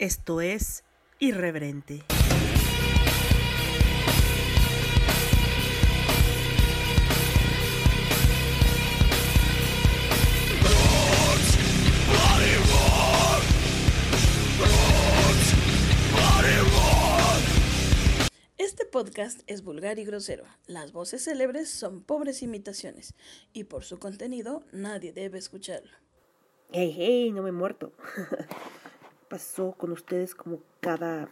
Esto es Irreverente. Este podcast es vulgar y grosero. Las voces célebres son pobres imitaciones y por su contenido nadie debe escucharlo. Hey, hey, no me he muerto. Pasó con ustedes como cada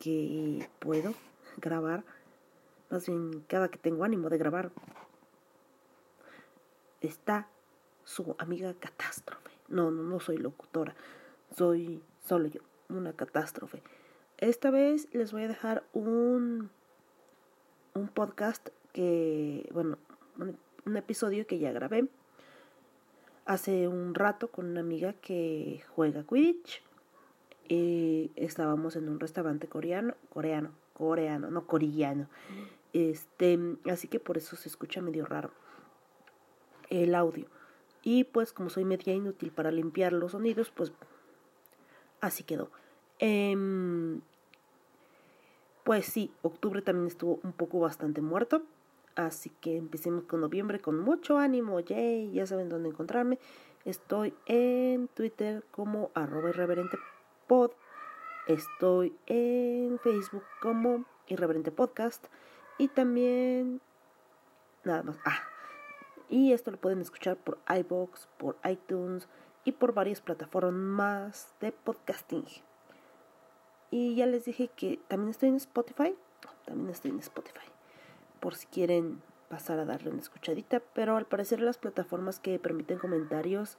que puedo grabar, más bien cada que tengo ánimo de grabar, está su amiga catástrofe. No, no, no soy locutora, soy solo yo, una catástrofe. Esta vez les voy a dejar un, un podcast que, bueno, un, un episodio que ya grabé hace un rato con una amiga que juega Quidditch. Estábamos en un restaurante coreano, coreano, coreano, no coreano. Este, así que por eso se escucha medio raro el audio. Y pues como soy media inútil para limpiar los sonidos, pues así quedó. Em, pues sí, octubre también estuvo un poco bastante muerto. Así que empecemos con noviembre con mucho ánimo. Yay, ya saben dónde encontrarme. Estoy en Twitter como arroba irreverente pod. Estoy en Facebook como irreverente podcast. Y también... Nada más. Ah. Y esto lo pueden escuchar por iBox, por iTunes y por varias plataformas de podcasting. Y ya les dije que también estoy en Spotify. También estoy en Spotify por si quieren pasar a darle una escuchadita, pero al parecer las plataformas que permiten comentarios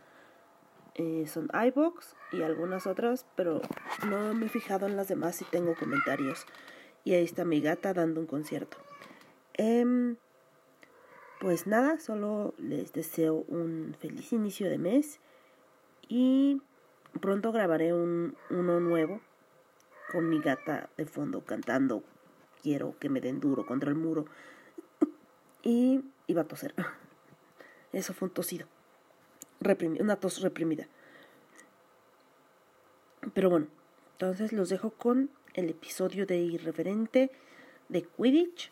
eh, son iBox y algunas otras, pero no me he fijado en las demás si tengo comentarios. Y ahí está mi gata dando un concierto. Em, pues nada, solo les deseo un feliz inicio de mes y pronto grabaré un, uno nuevo con mi gata de fondo cantando quiero que me den duro contra el muro. Y iba a toser. Eso fue un tosido. Una tos reprimida. Pero bueno, entonces los dejo con el episodio de Irreverente de Quidditch.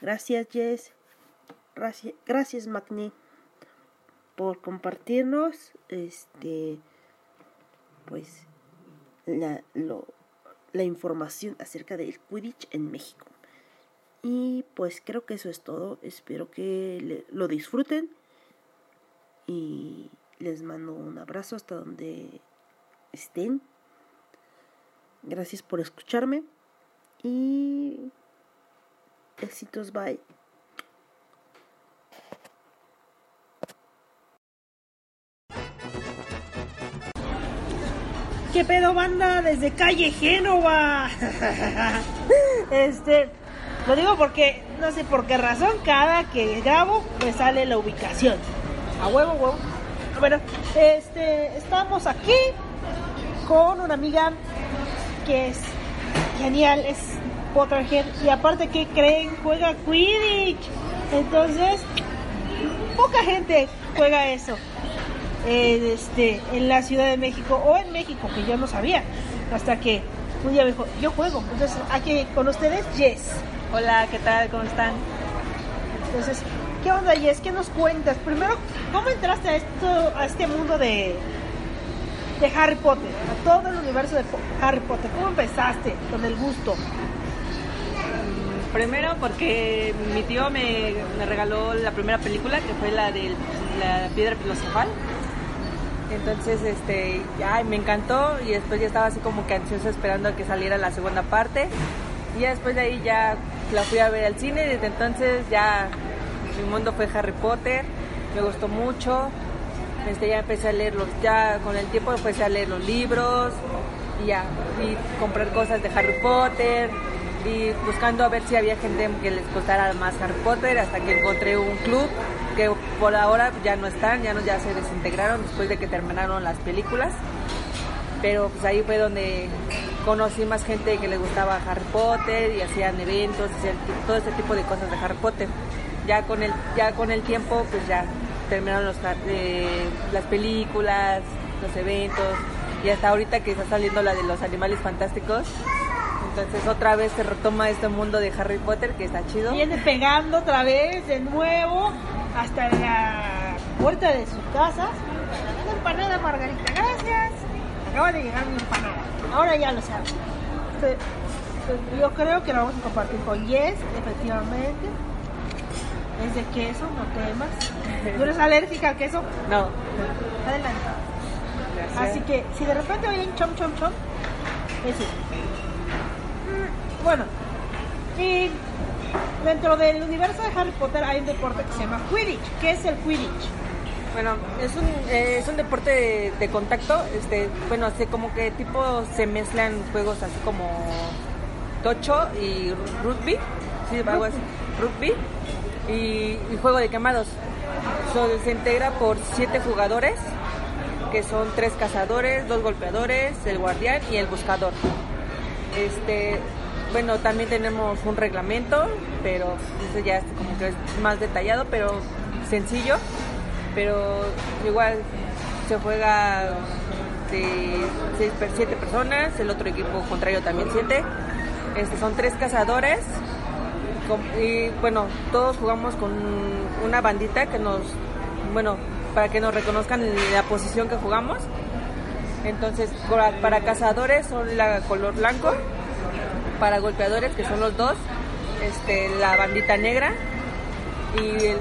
Gracias, Jess. Gracias, gracias Magni, por compartirnos este pues la, lo, la información acerca del Quidditch en México. Y pues creo que eso es todo. Espero que lo disfruten. Y les mando un abrazo hasta donde estén. Gracias por escucharme. Y éxitos, bye. ¿Qué pedo banda? Desde calle Génova. este, lo digo porque no sé por qué razón cada que grabo me sale la ubicación. A huevo, huevo. Bueno, este, estamos aquí con una amiga que es genial, es Potterhead y aparte que creen juega Quidditch. Entonces, poca gente juega eso. este, en la Ciudad de México o en México, que yo no sabía, hasta que un día me dijo, yo juego. Entonces, aquí con ustedes, Jess. Hola, ¿qué tal? ¿Cómo están? Entonces, ¿qué onda, Jess? ¿Qué nos cuentas? Primero, ¿cómo entraste a esto, a este mundo de, de Harry Potter? A todo el universo de Harry Potter. ¿Cómo empezaste con el gusto? Primero porque mi tío me, me regaló la primera película, que fue la de la piedra filosofal. Entonces, este, ay, me encantó y después ya estaba así como que ansiosa esperando a que saliera la segunda parte. Y ya después de ahí ya la fui a ver al cine y desde entonces ya mi mundo fue Harry Potter, me gustó mucho, este, ya empecé a leer ya con el tiempo empecé a leer los libros y ya, comprar cosas de Harry Potter y buscando a ver si había gente que les gustara más Harry Potter hasta que encontré un club que por ahora ya no están, ya no ya se desintegraron después de que terminaron las películas. Pero pues ahí fue donde conocí más gente que le gustaba Harry Potter y hacían eventos, hacían todo ese tipo de cosas de Harry Potter. Ya con el, ya con el tiempo, pues ya terminaron los, eh, las películas, los eventos, Y hasta ahorita que está saliendo la de los animales fantásticos. Entonces otra vez se retoma este mundo de Harry Potter que está chido. Viene pegando otra vez de nuevo hasta la puerta de su casa. Una empanada, Margarita, gracias. Acaba de llegar mi empanada. Ahora ya lo este, Yo creo que lo vamos a compartir con Yes, efectivamente. Es de queso, no temas. ¿Tú eres alérgica al queso? No. Adelante. Gracias. Así que si de repente oyen chom chom chom, es eso. Mm, Bueno, y dentro del universo de Harry Potter hay un deporte que se llama Quidditch. ¿Qué es el Quidditch? Bueno, es un, eh, es un deporte de, de contacto, este, bueno, así como que tipo se mezclan juegos así como tocho y rugby, sí, algo así, rugby y, juego de quemados. Se integra por siete jugadores, que son tres cazadores, dos golpeadores, el guardián y el buscador. Este, bueno, también tenemos un reglamento, pero ese ya es más detallado, pero sencillo pero igual se juega de 7 personas, el otro equipo contrario también 7. Este, son tres cazadores y bueno, todos jugamos con una bandita que nos, bueno, para que nos reconozcan la posición que jugamos. Entonces, para, cazadores son la color blanco, para golpeadores que son los dos, este, la bandita negra y el,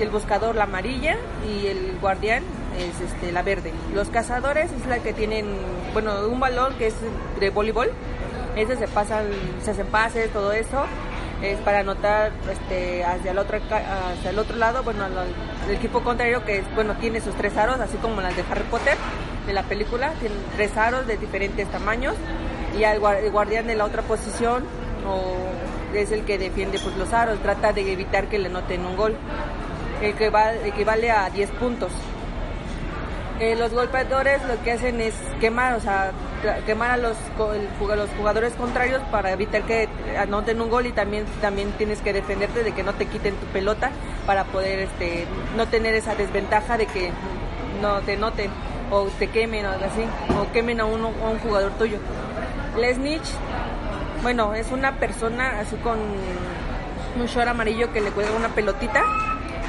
el buscador la amarilla y el guardián es este la verde. Los cazadores es la que tienen, bueno, un balón que es de voleibol. Ese se pasan, se hacen pases, todo eso. Es para anotar este, hacia, el otro, hacia el otro lado, bueno, el equipo contrario que bueno, tiene sus tres aros, así como las de Harry Potter de la película, tienen tres aros de diferentes tamaños y al guardián de la otra posición o es el que defiende pues, los aros, trata de evitar que le noten un gol, el que va, equivale a 10 puntos. Eh, los golpeadores lo que hacen es quemar, o sea, quemar a los, los jugadores contrarios para evitar que anoten un gol y también, también tienes que defenderte de que no te quiten tu pelota para poder este, no tener esa desventaja de que no te noten o te quemen o algo así, o quemen a, uno, a un jugador tuyo. La snitch, bueno, es una persona así con un short amarillo que le cuelga una pelotita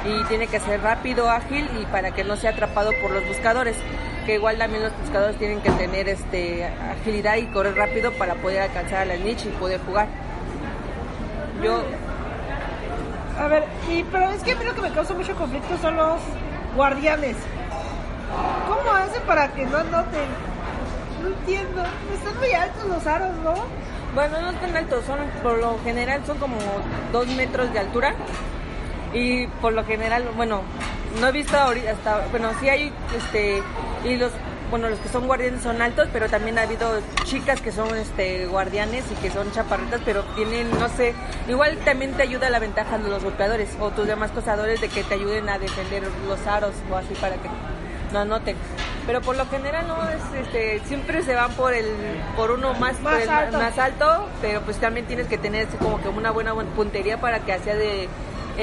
y tiene que ser rápido, ágil y para que no sea atrapado por los buscadores. Que igual también los buscadores tienen que tener este agilidad y correr rápido para poder alcanzar a la niche y poder jugar. Yo, A ver, y, pero es que a mí lo que me causa mucho conflicto son los guardianes. ¿Cómo hacen para que no anoten? No entiendo. Están muy altos los aros, ¿no? bueno, no tan altos, son por lo general son como dos metros de altura y por lo general, bueno, no he visto ahorita hasta, bueno, sí hay, este, y los, bueno, los que son guardianes son altos, pero también ha habido chicas que son, este, guardianes y que son chaparritas, pero tienen, no sé, igual también te ayuda la ventaja de los golpeadores o tus demás cazadores de que te ayuden a defender los aros o así para que no anoten. Pero por lo general no es, este, siempre se van por el, por uno más, Más por el ma- alto. más alto, pero pues también tienes que tener como que una buena buen- puntería para que hacia de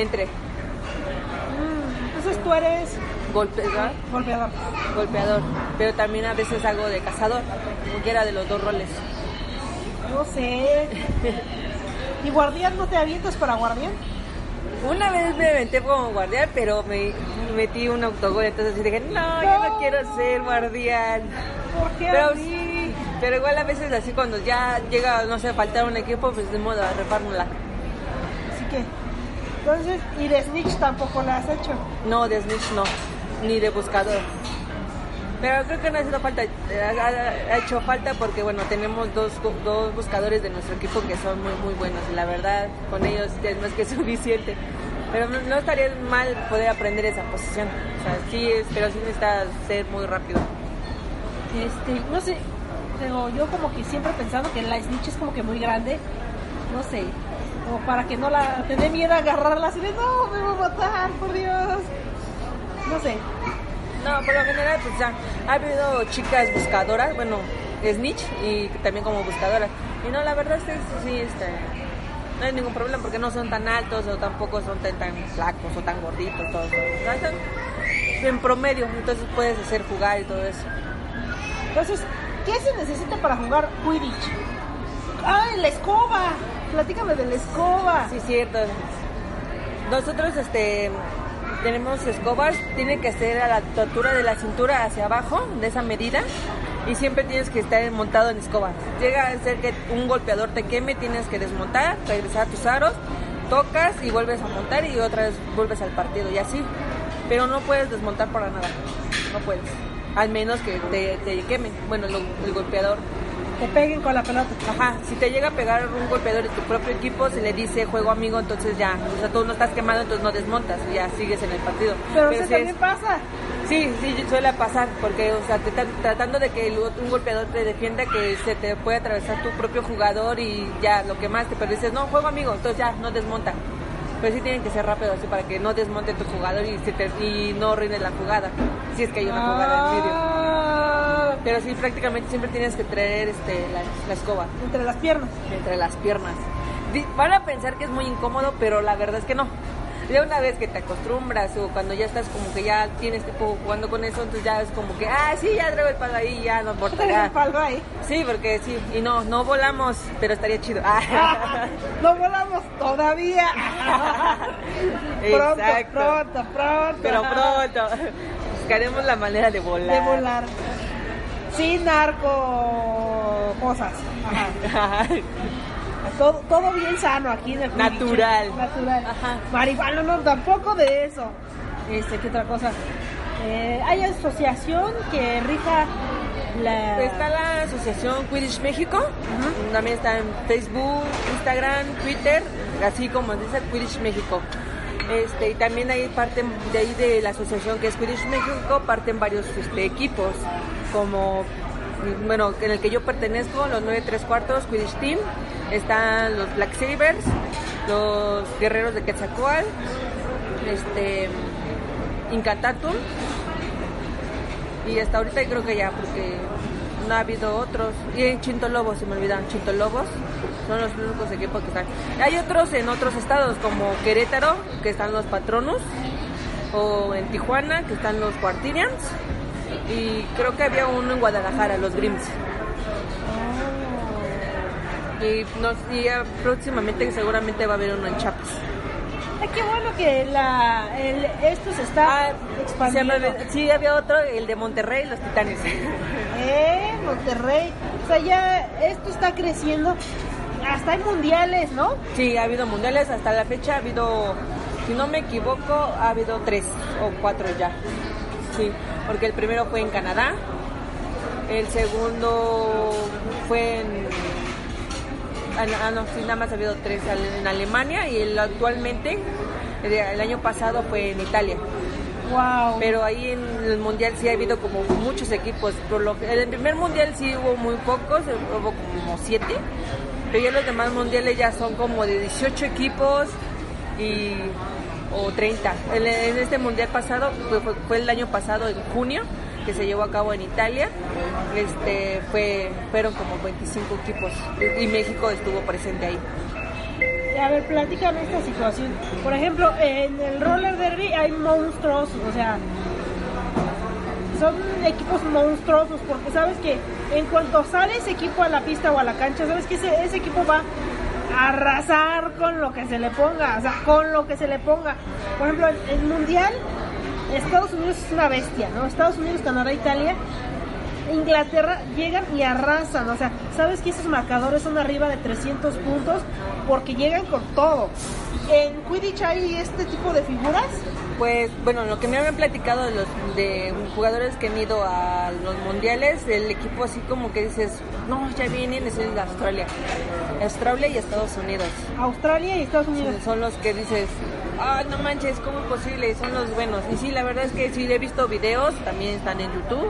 entre Mm, Entonces tú eres golpeador, golpeador. golpeador, pero también a veces hago de cazador, cualquiera de los dos roles. No sé. ¿Y guardián no te avientas para guardián? Una vez me aventé como guardián, pero me metí un autogol, entonces dije, no, yo no No. quiero ser guardián. ¿Por qué Pero sí, pero igual a veces así cuando ya llega, no sé, faltar un equipo, pues de modo a refármela. Así que, entonces, y de Snitch tampoco la has hecho. No, de snitch no, ni de buscador. Pero creo que no ha sido falta, eh, ha, hecho falta porque bueno, tenemos dos, dos buscadores de nuestro equipo que son muy muy buenos y la verdad con ellos ya es más que suficiente. Pero no, no estaría mal poder aprender esa posición. O sea, sí, es- pero sí necesita ser muy rápido. Este, no sé, pero yo como que siempre he pensado que la Snitch es como que muy grande. No sé, como para que no la... Tener miedo a agarrarla así de, no, me va a matar, por Dios. No sé. No, por lo general, pues ya ha habido chicas buscadoras, bueno, snitch y también como buscadoras. Y no, la verdad es que sí, este, no hay ningún problema porque no son tan altos o tampoco son tan, tan flacos o tan gorditos, todos. O en promedio, entonces puedes hacer jugar y todo eso. Entonces, ¿qué se necesita para jugar Quidditch? Ah, la escoba. Platícame de la escoba. Sí, cierto. Nosotros este tenemos escobas, tiene que ser a la altura de la cintura hacia abajo, de esa medida, y siempre tienes que estar montado en escoba. Llega a ser que un golpeador te queme, tienes que desmontar, regresar a tus aros, tocas y vuelves a montar y otra vez vuelves al partido y así. Pero no puedes desmontar para nada, no puedes. Al menos que te, te quemen, bueno, el golpeador. Te peguen con la pelota. Ajá, si te llega a pegar un golpeador de tu propio equipo, se le dice juego amigo, entonces ya, o sea, tú no estás quemado, entonces no desmontas, ya sigues en el partido. Pero eso es- también pasa. Sí, sí, suele pasar, porque, o sea, te tratando de que el- un golpeador te defienda, que se te puede atravesar tu propio jugador y ya lo quemaste, pero dices, no, juego amigo, entonces ya, no desmonta. Pero sí tienen que ser rápido, así, para que no desmonte tu jugador y, se te- y no arruine la jugada, si es que hay una jugada en medio. Ah, Pero sí, prácticamente siempre tienes que traer este, la, la escoba entre las piernas. entre las piernas. Van a pensar que es muy incómodo, pero la verdad es que no. Ya una vez que te acostumbras o cuando ya estás como que ya tienes tiempo jugando con eso, entonces ya es como que, ah, sí, ya traigo el palo ahí, ya no importa. El ya". palo ahí. Sí, porque sí, y no, no volamos, pero estaría chido. Ah. no volamos todavía. pronto, Exacto. pronto, pronto. Pero pronto. Buscaremos la manera de volar. De volar. Sin narco cosas. Ajá. Todo, todo bien sano aquí en el. Natural. Natural. Ajá. Marihuana, no, tampoco de eso. Este, ¿qué otra cosa? Eh, hay asociación que rija la... Está la asociación Quidditch México, también está en Facebook, Instagram, Twitter, así como dice Quidditch México. Este, y también hay parte de ahí de la asociación que es Quidditch México, parten varios este, equipos, como, bueno, en el que yo pertenezco, los 9 3 cuartos, Quidditch Team, están los Black Sabers, los Guerreros de Quetzalcoatl, este, Incatatum, y hasta ahorita creo que ya, porque no ha habido otros. Y en Chinto Lobos, se me olvidan, Chinto Lobos son los únicos equipos que están. Hay otros en otros estados, como Querétaro, que están los Patronus, o en Tijuana, que están los Quartirians, y creo que había uno en Guadalajara, los Grims. Y, nos, y ya próximamente seguramente va a haber uno en Chiapas. Ay, qué bueno que la, el, esto se está Ah, se expandiendo. llama- sí, había otro, el de Monterrey, los Titanes. Eh, Monterrey. O sea, ya esto está creciendo. Hasta hay mundiales, ¿no? Sí, ha habido mundiales, hasta la fecha ha habido, si no me equivoco, ha habido tres o cuatro ya. Sí, porque el primero fue en Canadá, el segundo fue en... Ah, no, sí, nada más ha habido tres en Alemania y el actualmente, el, el año pasado fue en Italia. Wow. Pero ahí en el mundial sí ha habido como muchos equipos. Por lo que, en el primer mundial sí hubo muy pocos, hubo como siete. Pero ya los demás mundiales ya son como de 18 equipos y o 30. En, en este mundial pasado, fue, fue- fue el año pasado, en junio, que se llevó a cabo en Italia, este fue fueron como 25 equipos y México estuvo presente ahí. A ver, platícame esta situación. Por ejemplo, en el roller derby hay monstruos, o sea, son equipos monstruosos porque sabes que en cuanto sale ese equipo a la pista o a la cancha, sabes que ese, equipo va a arrasar con lo que se le ponga, o sea, con lo que se le ponga. Por ejemplo, el mundial, Estados Unidos es una bestia, ¿no? Estados Unidos, Canadá, Italia Inglaterra llegan y arrasan, o sea, sabes que esos marcadores son arriba de 300 puntos porque llegan con todo. En Quidditch hay este tipo de figuras. Pues bueno, lo que me habían platicado de los de jugadores que han ido a los mundiales, el equipo así como que dices, no, ya vienen, es de Australia. Australia y Estados Unidos. Australia y Estados Unidos. Son los que dices, ah, no manches, ¿cómo es posible? Son los buenos. Y sí, la verdad es que sí he visto videos, también están en YouTube.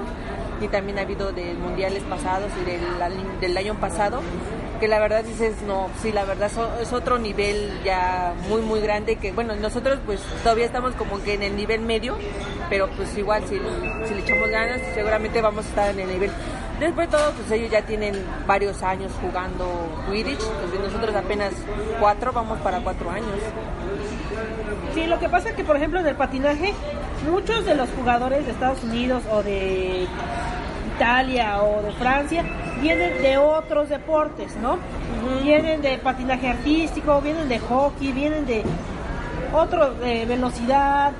Y también ha habido de mundiales pasados y del, del año pasado, que la verdad dices, no, sí, la verdad so- es otro nivel ya muy, muy grande, que bueno, nosotros pues todavía estamos como que en el nivel medio, pero pues igual si, le echamos ganas, seguramente vamos a estar en el nivel. Después de todo, pues ellos ya tienen varios años jugando Quidditch, pues nosotros apenas cuatro, vamos para cuatro años. Sí, lo que pasa es que, por ejemplo, en el patinaje, muchos de los jugadores de Estados Unidos o de Italia o de Francia, vienen de otros deportes, ¿no? Vienen de patinaje artístico, vienen de hockey, vienen de otro de velocidad.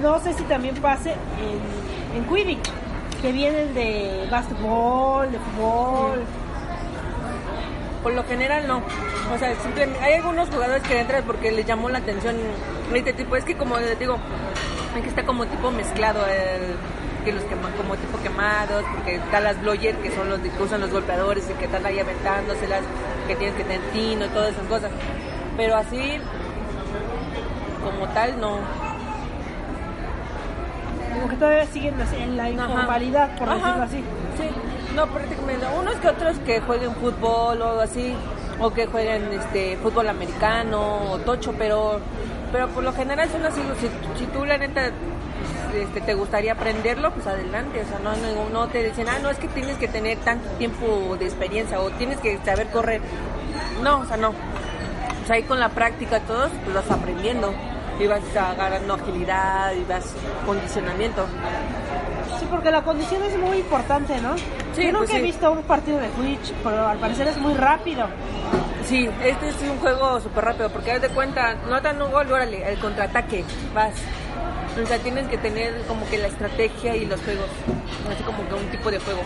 No sé si también pase en, en Quidditch, que vienen de básquetbol, de fútbol. Por lo general no. O sea, simplemente hay algunos jugadores que entran porque les llamó la atención este tipo. Es que como les digo, que está como tipo mezclado el que los quema, como tipo quemados, porque están las bloyers que son los que usan los golpeadores y que están ahí aventándoselas, que tienen que tener tino y todas esas cosas. Pero así, como tal, no. Como que todavía siguen en la informalidad, por Ajá. decirlo así. Sí, no, prácticamente. Unos que otros que jueguen fútbol o algo así, o que jueguen este fútbol americano o tocho, pero pero por lo general son así. Si, si tú, la neta, este, te gustaría aprenderlo, pues adelante. O sea, no, no, no te dicen, ah, no, es que tienes que tener tanto tiempo de experiencia o tienes que saber correr. No, o sea, no. O sea, ahí con la práctica todos, pues vas aprendiendo. Y vas agarrando agilidad y vas condicionamiento. Sí, porque la condición es muy importante, ¿no? Sí, Yo nunca pues he sí. visto un partido de Twitch, pero al parecer es muy rápido. Sí, este es un juego súper rápido, porque haz de cuenta, no dan un gol, órale, el contraataque, vas. O sea, tienes que tener como que la estrategia y los juegos, así como que un tipo de juego.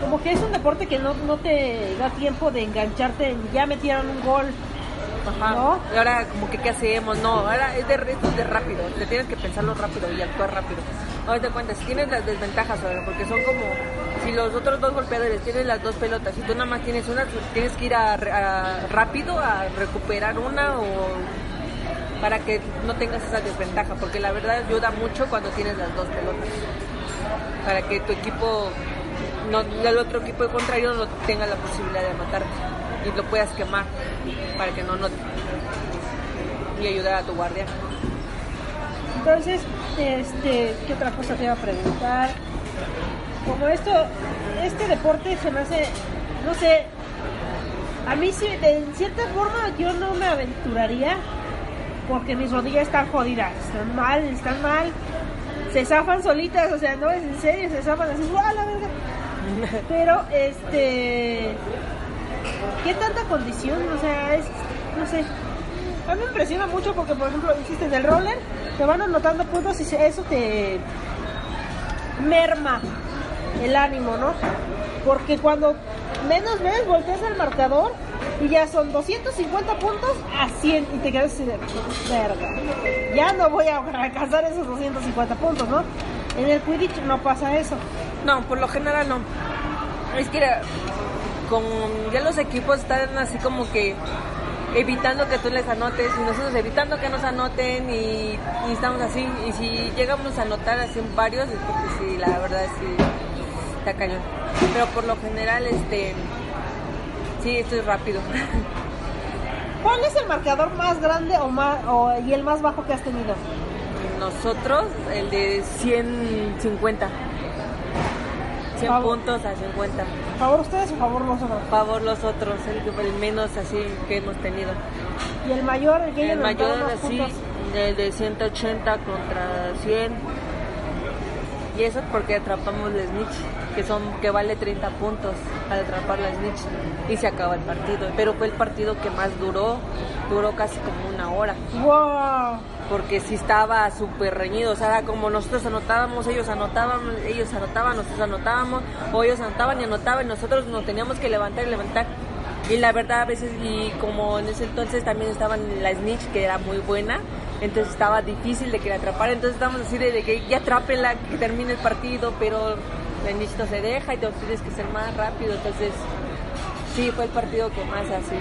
Como que es un deporte que no, no te da tiempo de engancharte en ya metieron un gol. Ajá. ¿No? Y ahora como que qué hacemos, no, ahora es de, esto es de rápido, te tienes que pensarlo rápido y actuar rápido. Haz de cuenta, si tienes las desventajas, ahora, porque son como, si los otros dos golpeadores tienen las dos pelotas y tú nada más tienes una, tienes que ir a, a- rápido a recuperar una o para que no tengas esa desventaja, porque la verdad ayuda mucho cuando tienes las dos pelotas, para que tu equipo, no, el otro equipo contrario no tenga la posibilidad de matarte y lo puedas quemar para que no note y ayudar a tu guardia. Entonces, este, ¿qué otra cosa te iba a preguntar? Como esto, este deporte se me hace, no sé, a mí sí, de cierta forma yo no me aventuraría porque mis rodillas están jodidas, están mal, están mal, se zafan solitas, o sea, no es en serio, se zafan así, ¡guau, la verga! Pero, este, ¿qué tanta condición? O sea, es, no sé, a mí me impresiona mucho porque, por ejemplo, hiciste del roller, te van anotando puntos y eso te merma el ánimo, ¿no? Porque cuando menos ves, volteas al marcador y ya son 250 puntos a 100 y te quedas así de verga. Ya no voy a alcanzar esos 250 puntos, ¿no? En el Quidditch no pasa eso. No, por lo general no. Es que con ya los equipos están así como que evitando que tú les anotes y nosotros evitando que nos anoten y, y estamos así y si llegamos a anotar así en varios es porque sí, la verdad sí está cañón. Pero por lo general este sí, esto es rápido. ¿Cuál es el marcador más grande o más, o- y el más bajo que has tenido? Nosotros el de 150. 100 Favor. puntos a 50. ¿Favor ustedes o favor nosotros? favor los otros, el, el menos así que hemos tenido. Y el mayor, el que El mayor así, el de 180 contra 100. Y eso es porque atrapamos la snitch, que son que vale 30 puntos al atrapar la snitch y se acaba el partido. Pero fue el partido que más duró, duró casi como una hora, ¡Wow! porque sí estaba súper reñido, o sea, como nosotros anotábamos, ellos anotaban, ellos anotaban, nosotros anotábamos, o ellos anotaban y anotaban, y nosotros nos teníamos que levantar y levantar. Y la verdad a veces, y como en ese entonces también estaban la snitch, que era muy buena, entonces estaba difícil de que la atrapara, entonces estábamos así de, de que ya atrápela, que termine el partido, pero no se deja y tienes que ser más rápido, entonces sí, fue el partido que más así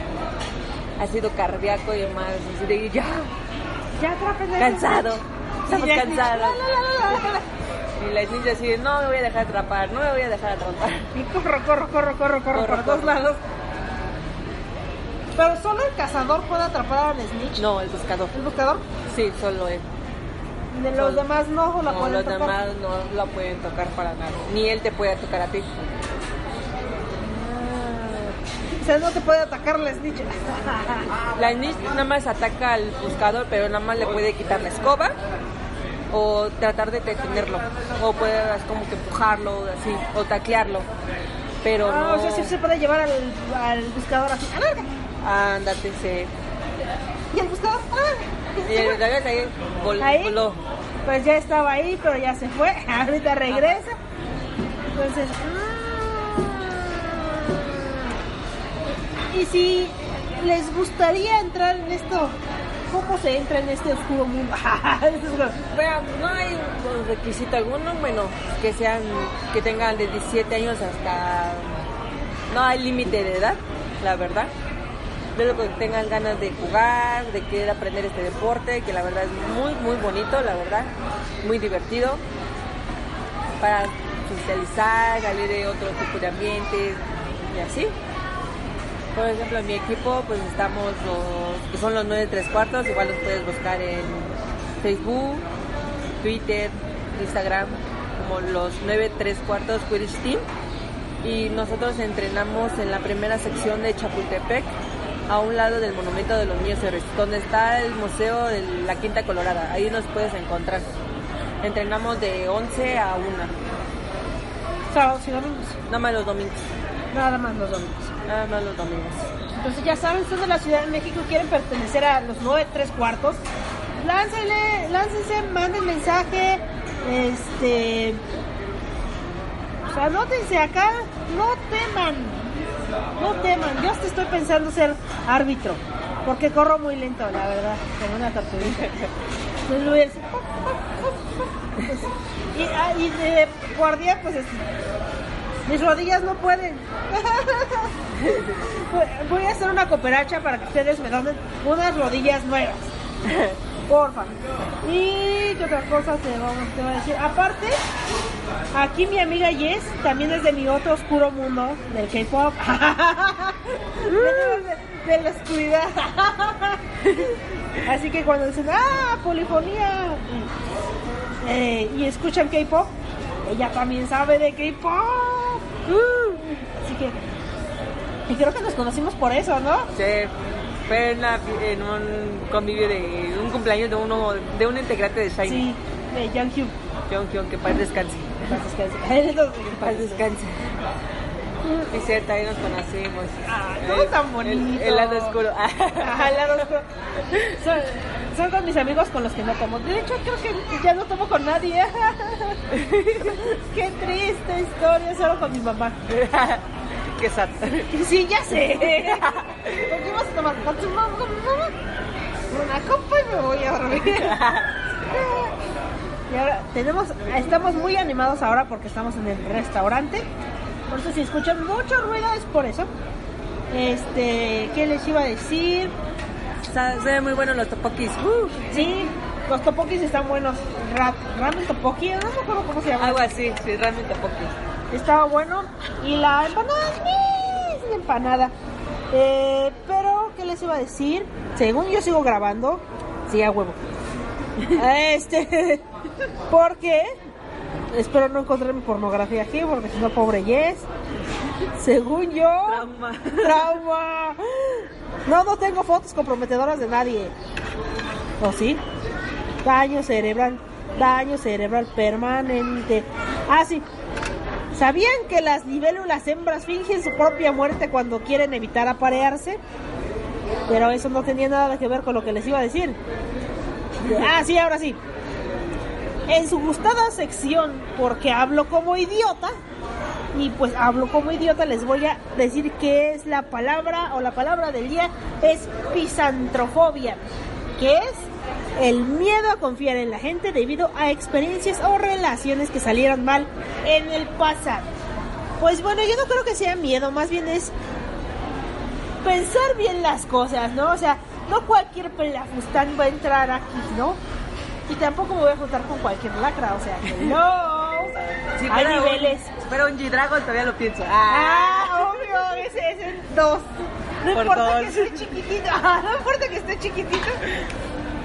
ha sido cardíaco y más así de ya, Ya cansado, estamos cansados. Y la snitch así de, no me voy a dejar atrapar, no me voy a dejar atrapar. Y corro, corro, corro, corro, corro, por todos lados. Pero solo el cazador puede atrapar al snitch. No, el buscador. El buscador. Sí, solo él. De los demás no la No, pueden los tocar. demás no la pueden tocar para nada. Ni él te puede tocar a ti. Ah. O sea, no te puede atacar la snitch. La snitch nada más ataca al buscador, pero nada más le puede quitar la escoba o tratar de detenerlo, o puedes como que empujarlo, así, o taclearlo. Pero Ah, no. o sea, sí se puede llevar al, al buscador así. ¡Alarga! Ándate, sí. Y el buscador. ¡alarga! Y el gallo ahí vol- Ahí. voló. Pues ya estaba ahí, pero ya se fue. Ahorita regresa. Entonces. mm. Y si les gustaría entrar en esto, ¿cómo se entra en este oscuro mundo? Bueno, no hay requisito alguno, bueno, que sean, que tengan de 17 años hasta, no hay límite de edad, la verdad. De lo que tengan ganas de jugar, de querer aprender este deporte, que la verdad es muy, muy bonito, la verdad, muy divertido, para socializar, salir de otro tipo de ambientes y así. Por ejemplo, en mi equipo, pues estamos los que son los 9 3 cuartos, igual los puedes buscar en Facebook, Twitter, Instagram, como los 9 3 cuartos Quidditch Team. Y nosotros entrenamos en la primera sección de Chapultepec, a un lado del Monumento de los Niños Héroes, donde está el Museo de la Quinta Colorada. Ahí nos puedes encontrar. Entrenamos de 11 a 1, Sábados y domingos. nada más los domingos. Nada más los domingos. Nada más los domingos. Entonces ya saben, son de la Ciudad de México quieren pertenecer a los 9 3 cuartos. Láncenle, láncense, manden mensaje, este... Pues anótense acá, no teman, no teman. Yo hasta estoy pensando ser árbitro, porque corro muy lento, la verdad, como una tortuguita. Ah, y de guardia, pues es- mis rodillas no pueden. Voy- Voy a hacer una cooperacha para que ustedes me donen unas rodillas nuevas. Porfa. Y qué otra cosa te, vamos, te voy a decir. Aparte, aquí mi amiga Jess también es de mi otro oscuro mundo del K-pop. de, de la oscuridad. Así que cuando dicen, ah, polifonía, eh, y escuchan K-pop, ella también sabe de K-pop. Uh, así que, y creo que nos conocimos por eso, ¿no? Sí, fue en, la- en un convivio de un cumpleaños de uno de un integrante de Shiny. Sí, de Jungkook. Hyun Hyun, que paz descanse. Paz descanse. Entonces, Paz descanse. Sí, cierto, ahí nos conocimos. Ah, todo El- tan bonito. El, lado oscuro. Ajá, el lado oscuro. Son, son con mis amigos con los que no tomo. De hecho, creo que ya no tomo con nadie. Qué triste historia, solo con mi mamá. Qué sad. Sí, ya sé. ¿Con qué vas a tomar? ¿Con tu mamá? ¿Con? Una copa y me voy a dormir. Y ahora tenemos, estamos muy animados ahora porque estamos en el restaurante. Por eso si escuchan mucho ruido es por eso. Este, ¿qué les iba a decir? Se ven muy buenos los topokis. Uh, Sí, los topokis están buenos. Ra- ramen topoki, no me acuerdo cómo se llama. algo así, sí, realmente topokis. Estaba bueno. Y la empanada es una empanada. Eh, pero, ¿qué les iba a decir? Según yo sigo grabando, sí, a huevo. Este, porque espero no encontrar mi pornografía aquí, porque si no, pobre Yes. Según yo, Trauma. trauma. No, no tengo fotos comprometedoras de nadie. ¿O sí? Daño cerebral, daño cerebral permanente. Ah, sí. ¿Sabían que las libélulas hembras fingen su propia muerte cuando quieren evitar aparearse? Pero eso no tenía nada que ver con lo que les iba a decir. Ah, sí, ahora sí. En su gustada sección, porque hablo como idiota, y pues hablo como idiota, les voy a decir qué es la palabra o la palabra del día es pisantrofobia, que es el miedo a confiar en la gente debido a experiencias o relaciones que salieron mal en el pasado. Pues bueno, yo no creo que sea miedo, más bien es pensar bien las cosas, ¿no? O sea, no cualquier pelafustán va a entrar aquí, ¿no? Y tampoco me voy a juntar con cualquier lacra, o sea, que no. Hay un- niveles. si fuera un G-Dragon todavía lo pienso. Ah, Ah, obvio, ese es el 2. No Por importa dos. que esté chiquitito, ah, no importa que esté chiquitito,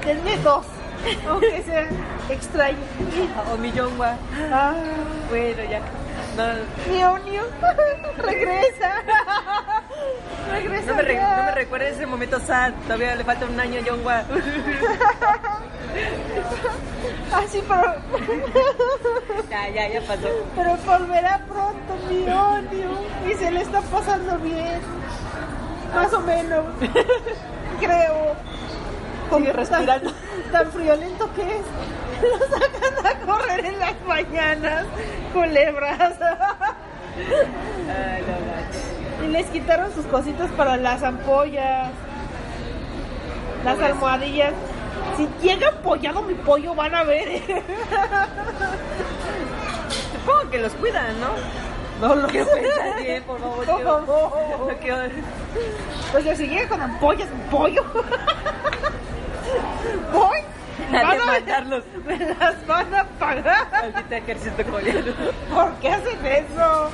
denme dos. Aunque sea extraño. o mi Yongwa. Ah, Bueno, ya. No, regresa. Regresa. no, me re- ya. no me recuerda ese momento sad. Todavía le falta un año a Yongwa. Así, pero, Ya, ya, ya pasó. pero volverá pronto mi odio y se le está pasando bien. Más o menos. Creo. Sigue respirando. Tan, tan friolento que es. Lo sacan a correr en las mañanas. Culebras. Ay, no manches. Y les quitaron sus cositas para las ampollas. Las almohadillas. Si llega empollado mi pollo, van a ver. ¿eh? Supongo que los cuidan, ¿no? No lo Quiero pensar bien, por favor. Por quiero- favor. No quiero... O sea, si llega con ampollas mi pollo. Voy. A van a- demandarlos. Me las van a pagar. Maldita ejército coreano. ¿Por qué hacen eso?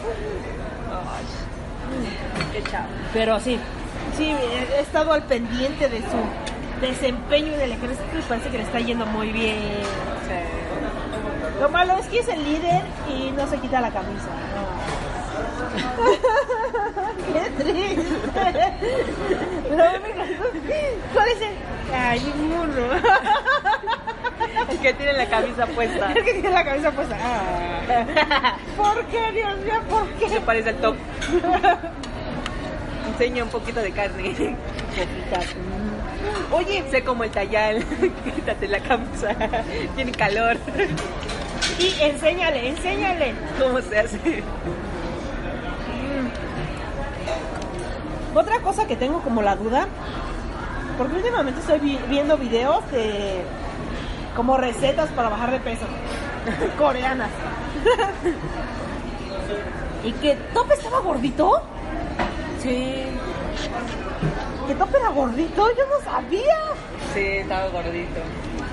Pero sí, sí, he estado al pendiente de su desempeño en el ejército y parece que le está yendo muy bien. Lo malo es que es el líder y no se quita la camisa. Qué triste. Pero me encantó. ¿Cuál es el? Ay, ninguno. El que tiene la camisa puesta. El que tiene la camisa puesta. Ah. ¿Por qué, Dios mío? ¿Por Se qué? parece al top. Enseña un poquito de carne. Oye, Sé como el tallal. Quítate la camisa. Tiene calor. y enséñale, enséñale. ¿Cómo se hace? Otra cosa que tengo como la duda, porque últimamente estoy vi- viendo videos de como recetas para bajar de peso, coreanas. y que Top estaba gordito, Sí. que Top era gordito, yo no sabía. Sí, estaba gordito.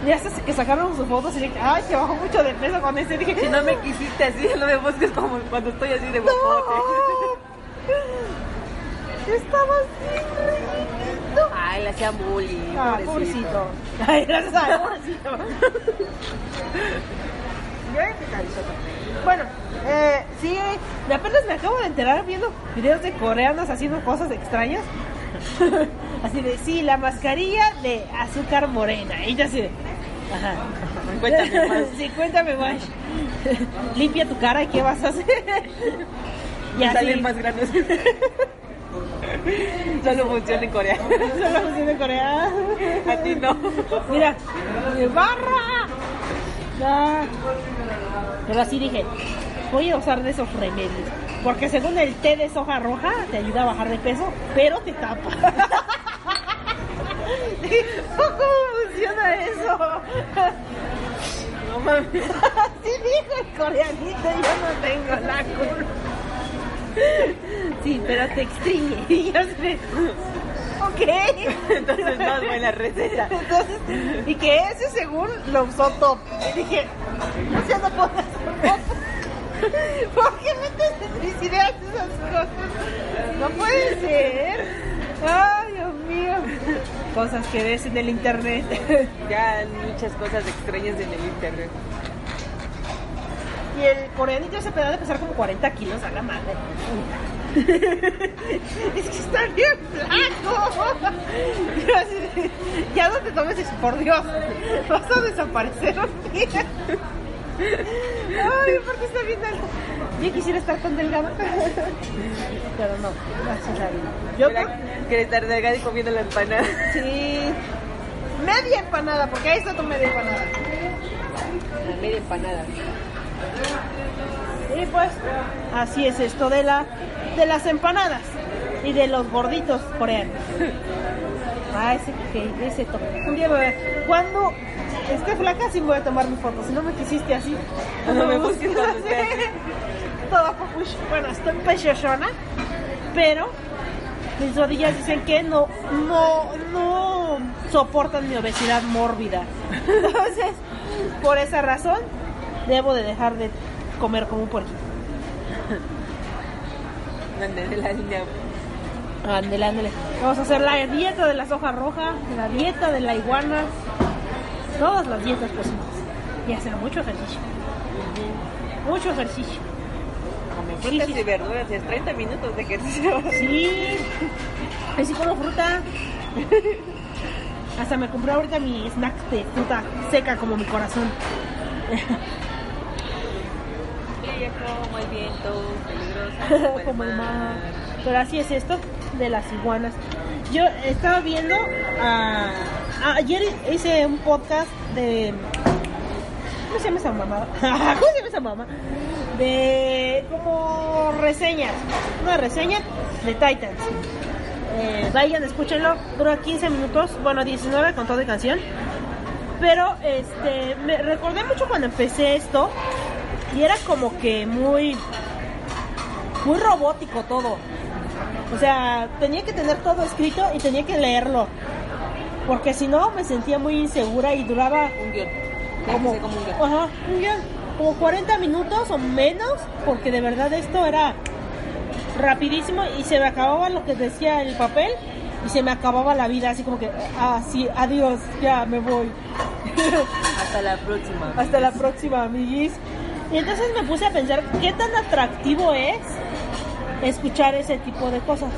Y hasta que sacaron sus fotos y dije, ay, que bajó mucho de peso con ese. Dije, Si no me quisiste así, no me busques como cuando estoy así de no. bocote. Estaba así, ridículo. Ay, le hacía bullying. Ah, pobrecito. Ay, gracias a. Bien picadito. Bueno, eh, sí, apenas me acabo de enterar viendo videos de coreanos haciendo cosas extrañas. así de, sí, la mascarilla de azúcar morena. Y yo así de, ajá. Cuéntame más. sí, cuéntame más. Limpia tu cara y qué vas a hacer. y así. Salen más granos. Solo funciona en Corea. Solo funciona en Corea. A ti no. Mira, barra. Ah. Pero así dije, voy a usar de esos remedios. Porque según el té de soja roja te ayuda a bajar de peso, pero te tapa. ¿Cómo funciona eso? No mames. Así dijo el coreanito, yo no tengo la culpa. Sí, pero te extriñe. Y yo sé, ok. Entonces es buena receta. Entonces, y que ese según lo usó top. Y dije, no sé, no puedo hacer. ¿Por qué metes mis ideas esas cosas? No puede ser. Ay, Dios mío. Cosas que ves en el internet. Ya hay muchas cosas extrañas en el internet. Y el coreanito ese pedazo de pesar como 40 kilos a la madre. es que está bien flaco. Ya no te tomes eso, por Dios. Vas a desaparecer un día. Ay, porque está bien alto. Yo quisiera estar tan delgada. Pero no, así es la vida. Yo creo Mira, que estar delgada y comiendo la empanada. sí. Media empanada, porque ahí está tu media empanada. La media empanada. Y pues así es esto de la de las empanadas y de los gorditos coreanos. Ah, ese que ese to- Un día voy a- cuando esté flaca sí voy a tomar mi foto. Si no me quisiste así, No me busques. Toda popush. Bueno, estoy pechosona, pero mis rodillas dicen que no, no, no soportan mi obesidad mórbida. Entonces, por esa razón, debo de dejar de comer como un puerquito. Ándale, la línea. Ándale, ándale. Vamos a hacer la dieta de las hojas rojas, la dieta de la iguana, todas las dietas posibles. Y hacer mucho ejercicio. Mucho ejercicio. Come Sí, frutas sí. y verduras, es 30 minutos de ejercicio. Sí. Así como fruta. Hasta me compré ahorita mi snack de fruta seca como mi corazón. Ella como el viento, peligrosa. como el mar. Pero así es esto de las iguanas. Yo estaba viendo, ah, ayer hice un podcast de... ¿Cómo se llama esa mamá? ¿Cómo se llama esa mamá? De como reseñas. Una reseña de Titans. Eh, vayan, escúchenlo. Dura 15 minutos, bueno, 19 con toda canción. Pero este, me recordé mucho cuando empecé esto. Y era como que muy muy robótico todo. O sea, tenía que tener todo escrito y tenía que leerlo. Porque si no, me sentía muy insegura y duraba Un guion. como, como un guion. Ajá, un guion. Como 40 minutos o menos, porque de verdad esto era rapidísimo y se me acababa lo que decía el papel y se me acababa la vida, así como que, ah, sí, adiós, ya me voy. Hasta la próxima. Hasta la próxima, amiguis. Y entonces me puse a pensar qué tan atractivo es escuchar ese tipo de cosas.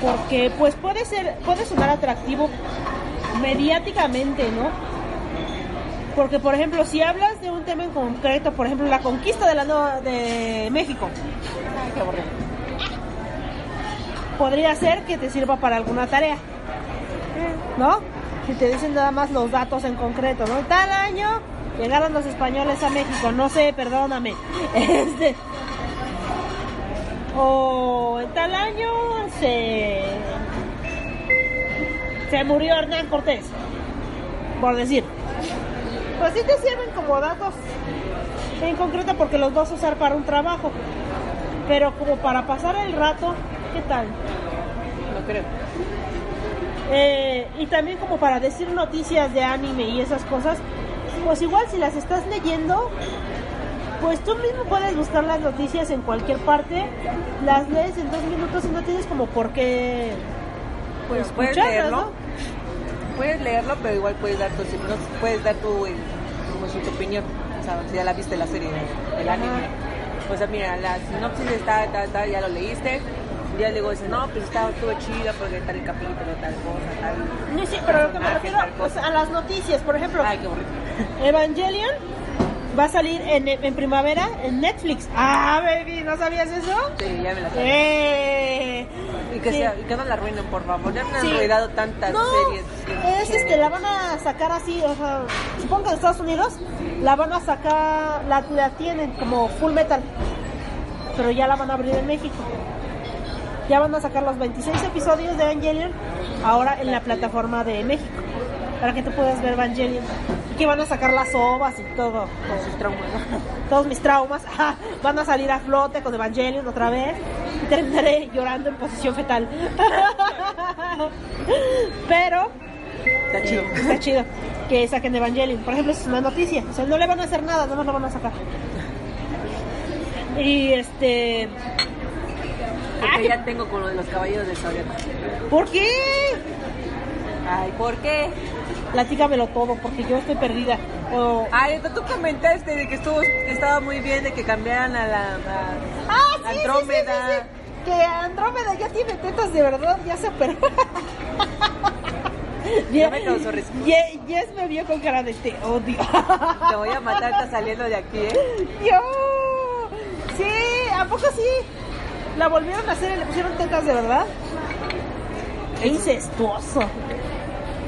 Porque pues puede ser, puede sonar atractivo mediáticamente, ¿no? Porque por ejemplo, si hablas de un tema en concreto, por ejemplo, la conquista de la no- de México, qué aburrido. podría ser que te sirva para alguna tarea. ¿No? Si te dicen nada más los datos en concreto, ¿no? Tal año llegaron los españoles a México, no sé, perdóname. Este. O en tal año se. Se murió Hernán Cortés. Por decir. Pues sí te sirven como datos en concreto porque los vas a usar para un trabajo. Pero como para pasar el rato, ¿qué tal? No creo. Eh, y también como para decir noticias de anime y esas cosas, pues igual si las estás leyendo, pues tú mismo puedes buscar las noticias en cualquier parte, las lees en dos minutos y no tienes como por qué Pues puedes leerlo. ¿no? Puedes leerlo, pero igual puedes dar tu, no, puedes dar tu, eh, como tu opinión. O sea, si ya la viste la serie, el anime. O sea, mira, la sinopsis está, tal, tal, ya lo leíste. Ya luego dices, no, pues estaba, estuvo chida porque tal el capítulo, tal cosa, tal. Sí, sí, pero lo que me refiero a las noticias, por ejemplo, Ay, qué bonito. Evangelion va a salir en, en primavera en Netflix. Ah, baby, ¿no sabías eso? Sí, ya me la sé. Eh, Y que, sí. sea, y que no la arruinen, por favor. Ya me han Sí. arruinado tantas no, series. Es este, la van a sacar así, o sea, supongo que en Estados Unidos la van a sacar, la, la tienen como full metal, pero ya la van a abrir en México. Ya van a sacar los 26 episodios de Evangelion ahora en la plataforma de México, para que tú puedas ver Evangelion. Y que van a sacar las ovas y todo, Con sus traumas, ¿no? todos mis traumas van a salir a flote con Evangelion otra vez y terminaré llorando en posición fetal. Pero Está chido. eh, está chido que saquen Evangelion. Por ejemplo, es una noticia. O sea, no le van a hacer nada, nada más lo van a sacar. Y este. Porque ya tengo con lo de los caballeros del Zodiaco. ¿Por qué? Ay, ¿por qué? Platícamelo todo, porque yo estoy perdida. O- Ay, tú comentaste de que estuvo, que estaba muy bien de que cambiaran a la a ¡Ah, sí, Andrómeda. sí, sí, sí! Que Andrómeda ya tiene tetas de verdad, ya se operó. Ya me causó risa. Ye- Yes me vio con cara de te odio. Te voy a matar, está saliendo de aquí, ¿eh? Yo. Sí, ¿a poco sí? La volvieron a hacer y le pusieron tetas de verdad. Qué incestuoso.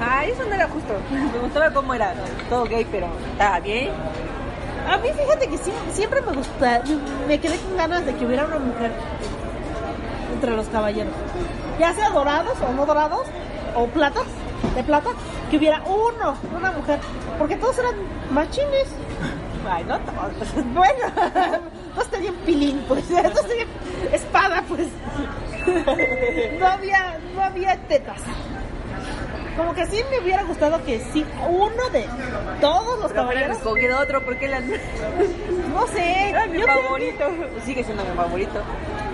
Ay, eso no era justo. Me gustaba cómo era. Todo gay, pero estaba bien. A mí fíjate que siempre me gusta, me quedé con ganas de que hubiera una mujer entre los caballeros. Ya sea dorados o no dorados, o platas, de plata, que hubiera uno, una mujer. Porque todos eran machines. Ay, no todos. Bueno, todos tenían pilín, pues, todos tenían espada, pues. No había, no había tetas. Como que sí me hubiera gustado que sí, uno de todos los caballeros, escogido otro porque la... no sé, Era mi yo creo que- favorito. Sigue siendo mi favorito.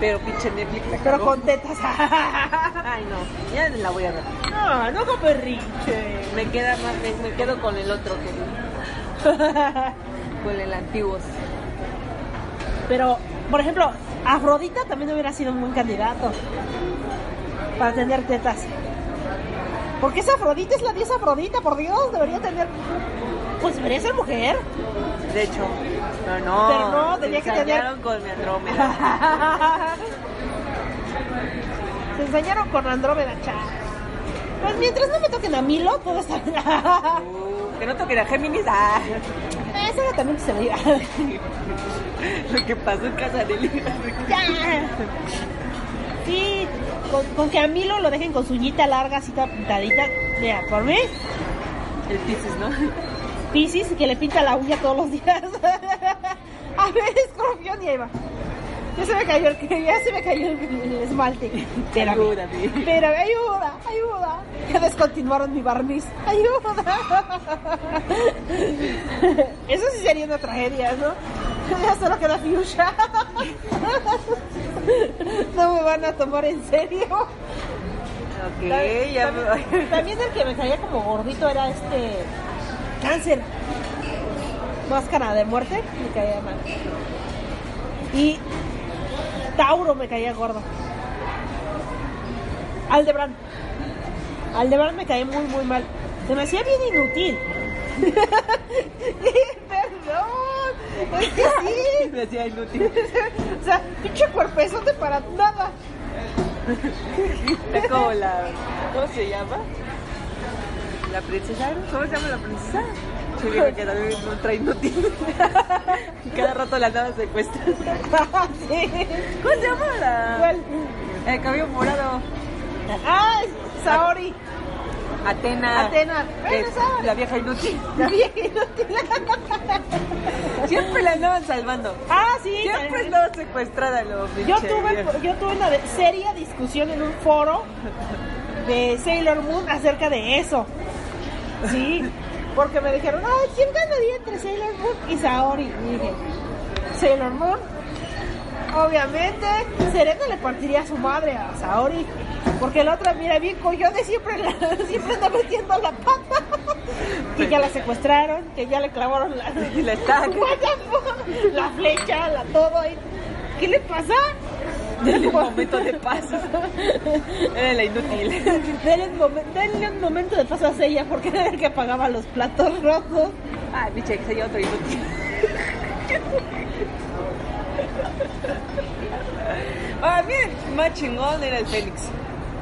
Pero pinche Netflix la pero con tetas. Ay, no. Ya la voy a ver. No, no con berrinche. Me queda más, me, me quedo con el otro que con el antiguo. Pero, por ejemplo, Afrodita también hubiera sido un buen candidato para tener tetas. Porque esa Afrodita es la diosa Afrodita, por Dios, debería tener. Pues debería ser mujer. De hecho, pero no. Pero no, se tenía que tener- con mi Andrómeda. Se enseñaron con Andrómeda, cha. Pues mientras no me toquen a Milo, está bien. Uh, que no toquen a Géminis. Ah, Esa era también que se veía. lo que pasó en casa de Lili. Sí, con, con que a Milo lo dejen con su uñita larga, así toda pintadita. Mira, por mí, El Pisces, ¿no? Pisces, que le pinta la uña todos los días. a ver, escorpión, y ahí va. Ya se me cayó el, ya se me cayó el, el esmalte. Espérame. Ayúdame. Espérame, ayuda, ayuda. Ya descontinuaron mi barniz. Ayuda. Eso sí sería una tragedia, ¿no? Ya solo queda fuchsia. No me van a tomar en serio. Ok, También- ya me también, también el que me caía como gordito era este cáncer. Máscara de muerte, me caía mal. Y Tauro me caía gordo. Aldebrán. Aldebrán me caía muy, muy mal. Se me hacía bien inútil. Perdón. Es que sí. me hacía inútil. O sea, pinche cuerpezote para nada. Es como la. ¿Cómo se llama? ¿La princesa? ¿Cómo se llama la princesa? Que también inútil. Cada rato la andaba secuestrando. sí. ¿Cómo se llama la.? ¿Cuál? El cabello morado. Ah, Saori. Atena. Atena. Es la vieja inútil. La vieja inútil. Siempre la andaban salvando. Ah, sí. Siempre estaba secuestrada lo Yo tuve, yo tuve una seria discusión en un foro de Sailor Moon acerca de eso. Sí, porque me dijeron, ay, ¿quién ganaría entre Sailor Moon y Saori? Y dije, Sailor Moon. Obviamente, Serena le partiría a su madre a Saori. Porque la otra, mira, bien coyone, siempre, la- siempre anda metiendo la pata. Que ya la secuestraron, que ya le clavaron la, La la flecha, la todo. ¿Qué le pasa? Denle un momento de paz. Era la inútil. Denle un, momen- denle un momento de paz a ella porque era el que pagaba los platos rotos. Ah, biche, que se otro inútil. Ah, miren, más chingón era el Fénix.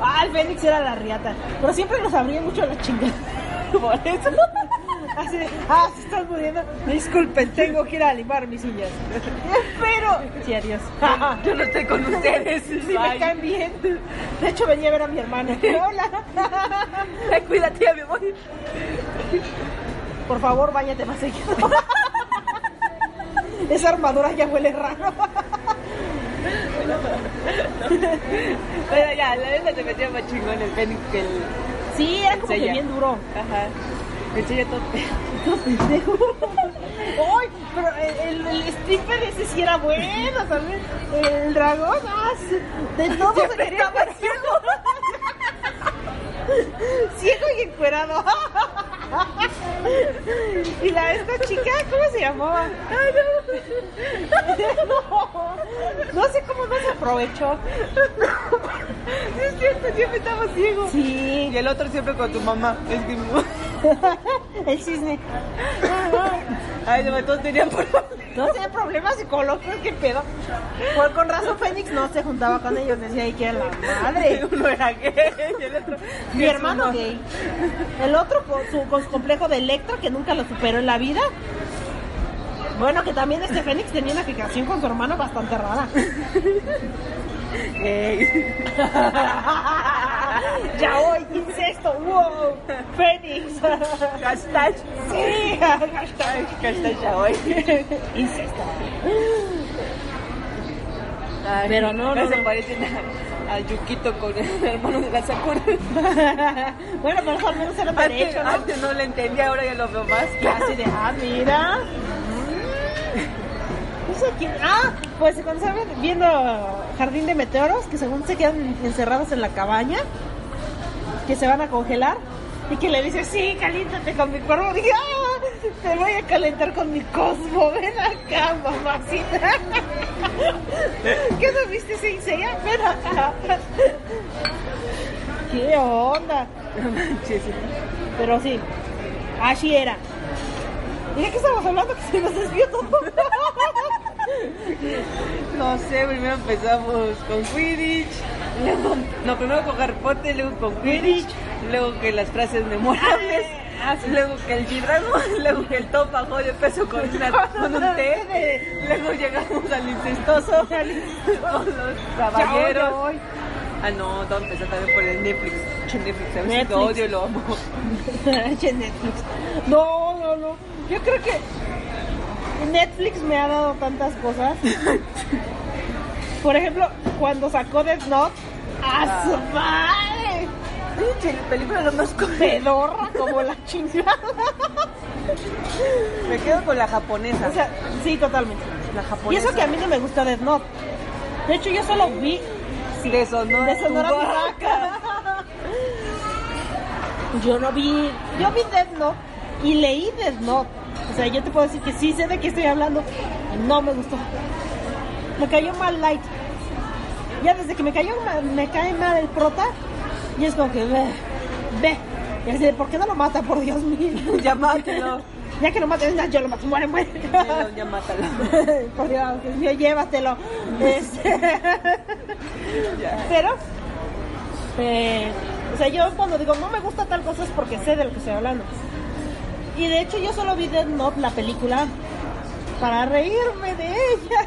Ah, el Fénix era la riata. Pero siempre nos abría mucho la chingada. Por eso. Así de, ah, se están muriendo. Disculpen, tengo que ir a limar mis uñas. Pero. Sí, adiós. Yo no estoy con ustedes. Sí, me Bye. caen bien. De hecho, venía a ver a mi hermana. Hola. Ay, cuídate, me voy. Por favor, váyate más seguido. Esa armadura ya huele raro. Pero ya, la neta se metía más chingón el Fénix que el. Sí, era como que bien duro. Ajá. El sello todo. ¡Ay! Pero el, el, stripper ese sí era bueno, ¿sabes? El dragón, ah, de todo se quería estaba ciego. ciego y encuerado. y la esta chica, ¿cómo se llamaba? no, no sé cómo no se aprovechó. Sí, es cierto, siempre estaba ciego. Sí, Y el otro siempre con tu mamá. Es que. el cisne. Ay, no, todos tenían problemas. No tenía problemas psicológicos, qué pedo. Por, con razón Fénix no se juntaba con ellos, decía ahí que era la madre. Uno era gay y el otro. Mi hermano gay. El otro con su, con su complejo de Electra que nunca lo superó en la vida. Bueno, que también este Fénix tenía una fijación con su hermano bastante rara. Ya hoy, incesto, wow, Fénix. Hashtag. sí, hashtag. Hashtag ya hoy. Incesto. Ay, Pero no, no, Se no. parecen a, Yukito con el hermano de la Sakura. bueno, pero al menos era Antes, derecho, ¿no? antes no lo entendía, ahora ya lo veo más. Así de, ah, mira. Ah, pues cuando estaban viendo Jardín de Meteoros, que según se quedan encerrados en la cabaña, que se van a congelar, y que le dice, sí, caliéntate con mi cuerpo. Dije, ah, te voy a calentar con mi cosmo, ven acá, mamacita. ¿Qué no viste, Seiya? Ven acá. ¿Qué onda? Pero sí, así era. ¿Y de qué estamos hablando? Que se nos desvió todo. No sé, primero empezamos con Quidditch, luego, no, primero con Harry Potter, luego con Quidditch, luego que las frases memorables, luego que el G-Dragon, luego que el top bajó de peso con, una- con un té, luego llegamos al incestuoso, con los caballeros. Ah, no, todo empezó también por el Netflix. Che, Netflix, a veces lo odio y lo amo. Che, Netflix. No, no, no. Yo creo que Netflix me ha dado tantas cosas. Por ejemplo, cuando sacó Death Note, ¡a su madre! Pinche película lo más cool. Pedorra como la chingada. Me quedo con la japonesa. O sea, sí, totalmente. la Y japonesa. eso que a mí no me gusta Death Note. De hecho, yo solo vi de Sonora, de Sonora Barraca. Yo no vi, yo vi Death Note y leí Death Note. O sea, yo te puedo decir que sí sé de qué estoy hablando. No me gustó. Me cayó mal Light. Ya desde que me cayó me cae mal el prota, y es como que ve, ve. Y así de, ¿por qué no lo mata, por Dios mío? Ya mátelo. Ya que lo mates, ya, yo lo mato, muere, muere. Ya, ya mátalo. Por Dios, Dios mío, llévatelo. Este, Pero, eh, o sea, yo cuando digo no me gusta tal cosa es porque sé de lo que estoy hablando. Y de hecho yo solo vi Dead Note, la película, para reírme de ella.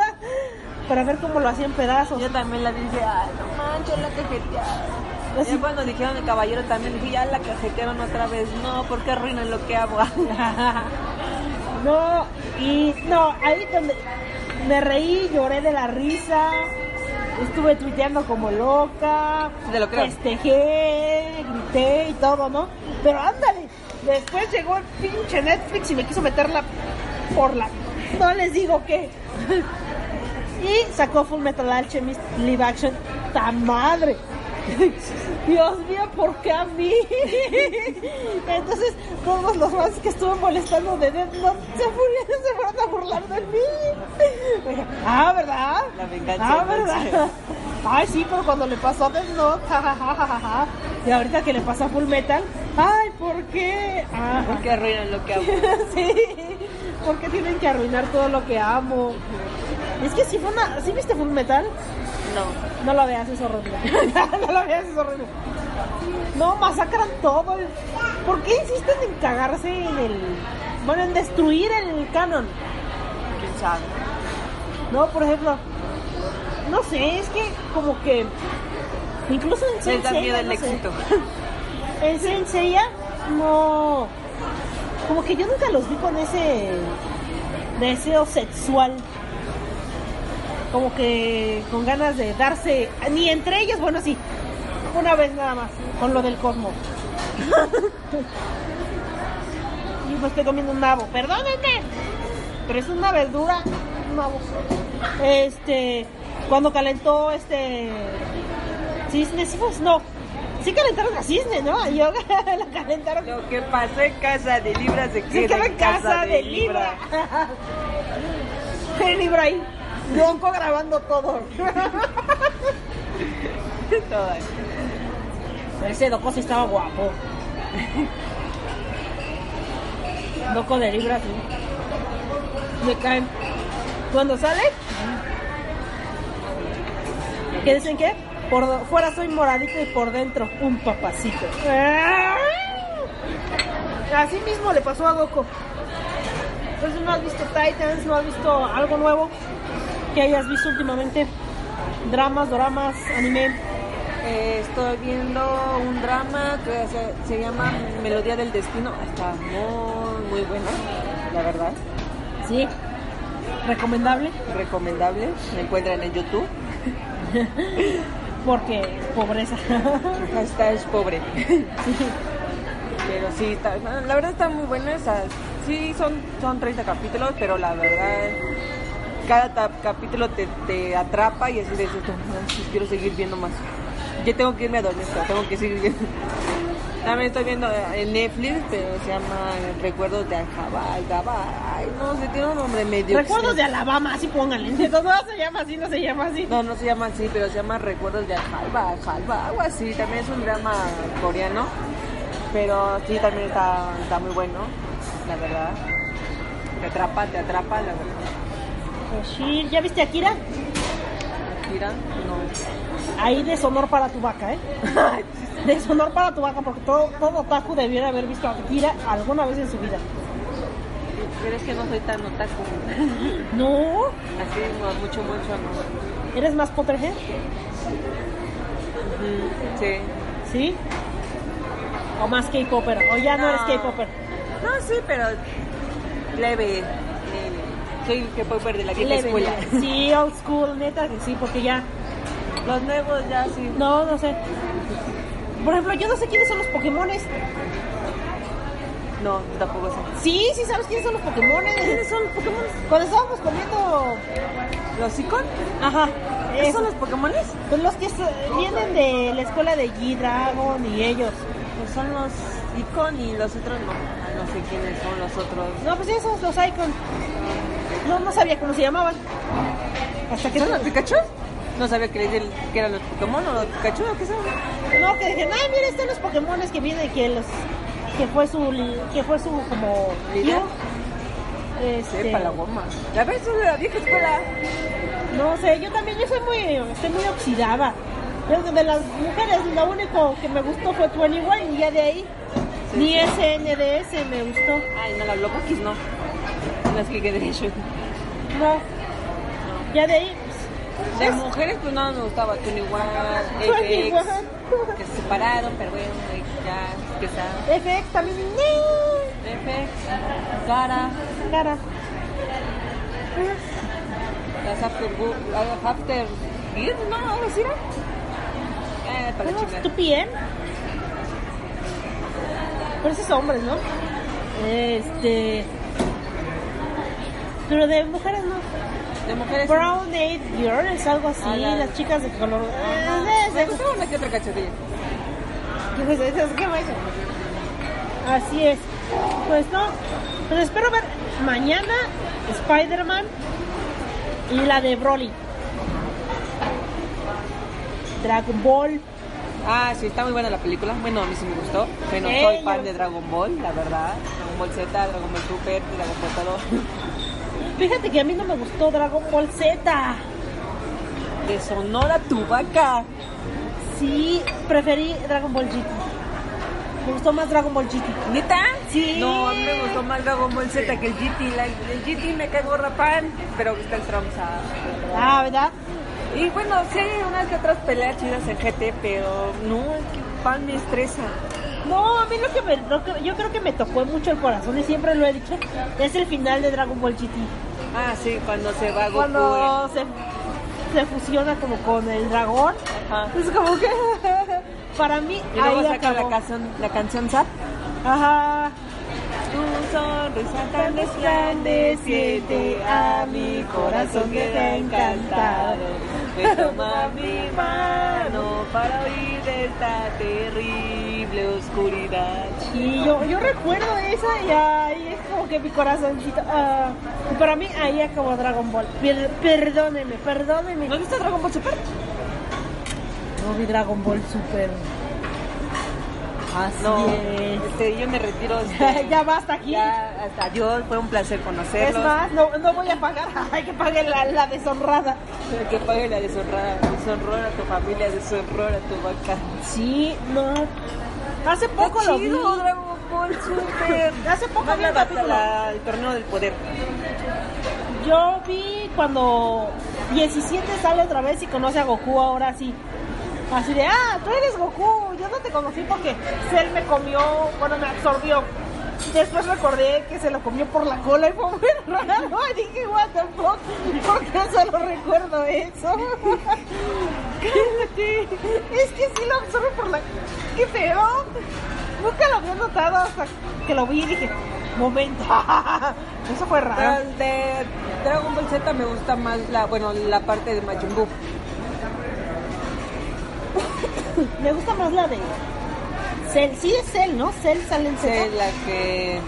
para ver cómo lo hacían pedazos. Yo también la dije, ay, no manches, la cajetearon. Así- Y cuando dijeron el caballero también dije, ya la cajetearon otra vez. No, porque arruinan lo que hago. No, y no, ahí donde me reí, lloré de la risa, estuve tuiteando como loca, Te lo creo. festejé, grité y todo, ¿no? Pero ándale, después llegó el pinche Netflix y me quiso meterla por la... No les digo qué. Y sacó Full Metal Alchemist Live Action. ¡Ta madre! Dios mío, ¿por qué a mí? Entonces, todos los fans que estuve molestando de Death Note se fueron, se fueron a burlar de mí. Ah, ¿verdad? La venganza Ah, ¿verdad? Ay, sí, pero cuando le pasó a Death Note. Y ahorita que le pasa a Full Metal, ay, ¿por qué? Ah, Porque arruinan lo que hago. sí, porque tienen que arruinar todo lo que amo. Es que si fue una, ¿sí viste Full Metal? No. No lo veas, es horrible. no lo veas, es horrible. No, masacran todo. ¿Por qué insisten en cagarse en el... Bueno, en destruir el canon? ¿Quién sabe? No, por ejemplo... No sé, es que como que... Incluso en Seiya, el no sé. éxito. En Saint Seiya, no... Como que yo nunca los vi con ese deseo sexual. Como que con ganas de darse... Ni entre ellos, bueno, sí. Una vez nada más, con lo del cosmos. y pues estoy comiendo un nabo. Perdónenme. Pero es una verdura. Un nabo. Este... Cuando calentó este... Cisne, sí, pues no. Sí calentaron a Cisne, ¿no? Yo la calentaron Lo que pasó en casa de Libra se se queda queda en casa de Libra. El Libra ahí. Bronco grabando todo. Todas. Ese Doco sí estaba guapo. Doco de Libra, sí. Me caen. Cuando sale, ¿qué dicen qué? Por fuera soy moradito y por dentro un papacito. Así mismo le pasó a Doco. Entonces no has visto Titans, no has visto algo nuevo que hayas visto últimamente. Dramas, doramas, anime. Eh, estoy viendo un drama que se, se llama Melodía del Destino. Está muy, muy bueno, la verdad. Sí. Recomendable Recomendable. Me encuentran en YouTube. porque pobreza. Esta es pobre. Pero sí, está, la verdad está muy buena. Esa, sí, son, son 30 capítulos, pero la verdad, cada capítulo te, te atrapa y así de "No, sí, quiero seguir viendo más. Ya tengo que irme a dormir, pero tengo que seguir viendo. También estoy viendo en Netflix, pero se llama Recuerdos de Alcabal, Gabal. Ay, no sé, tiene un nombre medio. Recuerdos de. Alabama, así pónganle. No, no se llama así, no se llama así. No, no se llama así, pero se llama Recuerdos de Aljalba, Aljalba, algo así. También es un drama coreano, pero sí, también está, está muy bueno, la verdad. Te atrapa, te atrapa, la verdad. ¿Ya viste a Akira? Akira, no. Ahí deshonor para tu vaca, ¿eh? Deshonor para tu vaca, porque todo, todo otaku debiera haber visto a Akira alguna vez en su vida. Pero es que no soy tan otaku. No, Así, mucho, mucho, no. ¿eres más Potterhead? Sí. ¿Sí? ¿O más K-Popper? ¿O ya no, No. eres K-Popper? No, sí, pero leve. Soy que puedo ver de la vieja escuela. Sí, old school, neta, que sí, porque ya... Los nuevos ya sí. No, no sé. Por ejemplo, yo no sé quiénes son los Pokémones. No, tampoco sé. Sí, sí sabes quiénes son los Pokémones. ¿Quiénes son los Pokémon? Cuando estábamos comiendo... ¿Los Icon? Ajá. ¿Esos eso. son los Pokémones? Pues los que vienen de la escuela de G-Dragon y ellos. Pues son los Icon y los otros no. Ah, no sé quiénes son los otros. No, pues esos, los Icon. No, no sabía cómo se llamaban. Hasta que... ¿Son los Pikachu? No sabía que, del- que eran los Pokémon o los Pikachu o qué son. No, que dije, ay, mira, están los Pokémones que vienen, que los... Que fue su... Que fue su como... ¿Líder? Este, Sepa la goma. Ya ves, son de la vieja escuela. No sé, yo también, yo soy muy, estoy muy oxidada. De las mujeres, lo único que me gustó fue 21 y ya de ahí ni SNDS me gustó. Ay, no, las Locukis no. Las que quedé hecho. No. Ya de ahí, De pues, mujeres, pues no me gustaba Tony One, 21. FX, que se separaron, pero bueno, ya, que está. FX también. FX, Cara, cara. las After, after Gear, no, algo así era. Eh, para ¿Cómo chingar. estupien? Pero esos hombres, ¿no? Este. Pero de mujeres no. De mujeres. Brown Eyed Girls, algo así, Ah, las chicas de color. Me gustaba una que otra cachetilla. ¿Qué fue eso? ¿Qué eso? Así es. Pues no. Pues espero ver mañana Spider-Man y la de Broly. Dragon Ball. Ah, sí, está muy buena la película. Bueno, a mí sí me gustó. Eh, soy fan de Dragon Ball, la verdad. Dragon Ball Z, Dragon Ball Super, Dragon Ball todo. Fíjate que a mí no me gustó Dragon Ball Z. De Sonora tu vaca. Sí, preferí Dragon Ball GT. Me gustó más Dragon Ball GT. ¿Neta? Sí. No, a mí me gustó más Dragon Ball Z que el GT. La- el GT me cae gorra pan, pero está el Trunks. ah, Ah, ¿verdad? Y bueno, sí hay unas que otras peleas chidas en GT, pero no, es que pan me estresa. No, a mí lo que, me, lo que- yo creo que me tocó mucho el corazón y siempre lo he dicho, es el final de Dragon Ball GT. Ah, sí, cuando se va Goku. Cuando se, se fusiona como con el dragón, eh. Ajá. es como que para mí Y luego ahí saca la canción, la canción Zap. Ajá. Tu sonrisa tan resplandeciente a mi corazón que te ha encantado. Me toma mi mano para huir de esta terrible oscuridad. Y yo, yo recuerdo esa y ahí es como que mi corazoncito. y para mí ahí acabó Dragon Ball. Per- perdóneme, perdóneme. ¿No has visto Dragon Ball Super? No vi Dragon Ball Super. Así No, es. este, yo me retiro. este, ya basta aquí. Ya, hasta adiós, fue un placer Es conocerlos. más, no, no voy a pagar. Hay que pague la, la deshonrada. Que pague la deshonrada, deshonrora a tu familia, deshonrora a tu vaca. Sí, no. Hace poco Está lo chido, vi. Dragon Ball Super. Hace poco Más vi capítulo. la- el torneo del poder. Yo vi cuando 17 sale otra vez y conoce a Goku ahora sí. Así de, ah, tú eres Goku. Yo no te conocí porque Cell me comió, bueno, me absorbió. Después recordé que se lo comió por la cola y fue muy raro. Y dije, what the fuck, ¿por qué solo recuerdo eso? Es que sí lo absorbe por la... ¡Qué feo! Nunca lo había notado hasta que lo vi y dije, momento. Eso fue raro. De Dragon Ball Z me gusta más la, bueno, la parte de Majin. Me gusta más la de Cell, sí es Cell, ¿no? Cell sale en Sí, Cell. la que...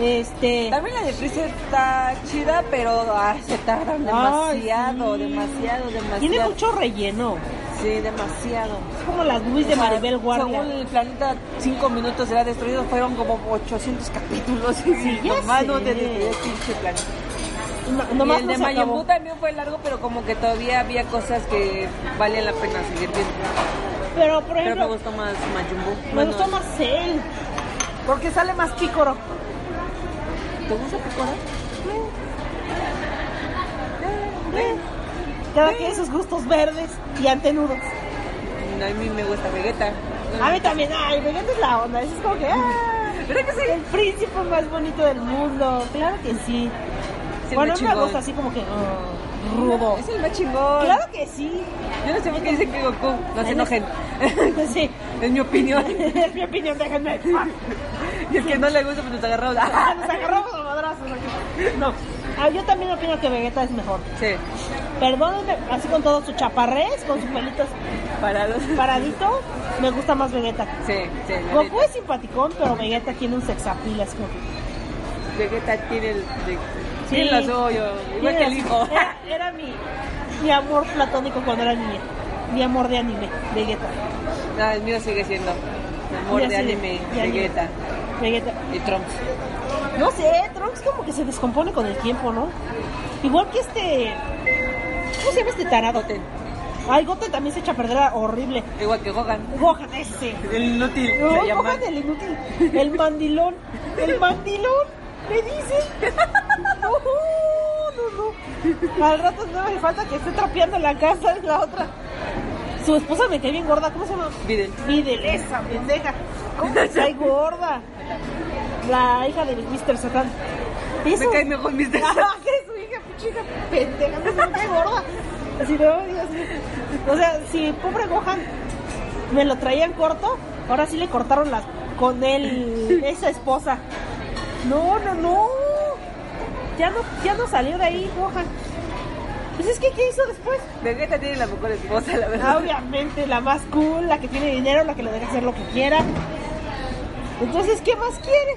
Este. También la de Freezer está chida, pero ay, se tardan demasiado, sí. demasiado, demasiado. Tiene mucho relleno. Sí, demasiado. Es como las Luis de Maribel Guardia. Según el planeta, cinco minutos será destruido, fueron como 800 capítulos. Sí, ya nomás no sé. destruyó el pinche planeta. No, y nomás el de. Buu también fue largo, pero como que todavía había cosas que valían la pena seguir viendo. Pero, por Pero me ejemplo, gustó más Buu. me Bueno, gustó más Cell. Porque sale más pícoro. ¿Te gusta Picora? Cada quien sus gustos verdes y antenudos. A mí me gusta Vegeta. A mí también, ay, Vegeta es la onda. Es como que, ah, ¿Verdad que sí? el príncipe más bonito del mundo. Claro que sí. Bueno, muy a mí me chingón. gusta así como que ah, rudo. Es el más chingón. Claro que sí. Yo no sé por qué dicen que Goku. No se enojen. sí. es mi opinión. Es mi opinión, déjenme. y el que no le gusta, pues nos agarramos. Ah, Nos agarramos a madrazos. No. Ah, yo también opino que Vegeta es mejor. sí, Perdónenme, así con todo su chaparrés, con sus pelitos parados. paradito, me gusta más Vegeta. Sí, sí. Goku es simpaticón, pero Vegeta tiene un sexapil, es como Vegeta tiene el. De, Sí. la suyo. Igual que el hijo. Era, era mi, mi amor platónico cuando era niña. Mi amor de anime, Vegeta. Ah, el mío sigue siendo. Mi amor de anime, de anime. Vegeta Vegeta. y Trunks. No sé, Trunks como que se descompone con el tiempo, ¿no? Igual que este... ¿Cómo se llama este tarado? Goten. Ay, Goten también se echa a perder horrible. Igual que Gohan. Gohan ese. El inútil. No, se llama. Gohan el inútil. El mandilón. El mandilón. Me dice. No, no, no. Al rato no me falta que esté trapeando la casa y la otra. Su esposa me cae bien gorda. ¿Cómo se llama? Videl. Videl, esa pendeja. ¿Cómo me cae gorda? La hija de Mr. Satan. Me cae mejor mis dedos. Ah, que es su hija, pendeja, no se me cae gorda. Así "Ay, Dios mío". O sea, si pobre Gohan me lo traían corto, ahora sí le cortaron las con él, esa esposa. No, no, no. Ya no, ya no salió de ahí, Gohan. Pues es que, ¿qué hizo después? Vegeta tiene la mejor esposa, la verdad. Ah, obviamente, la más cool, la que tiene dinero, la que le deja hacer lo que quiera. Entonces, ¿qué más quiere?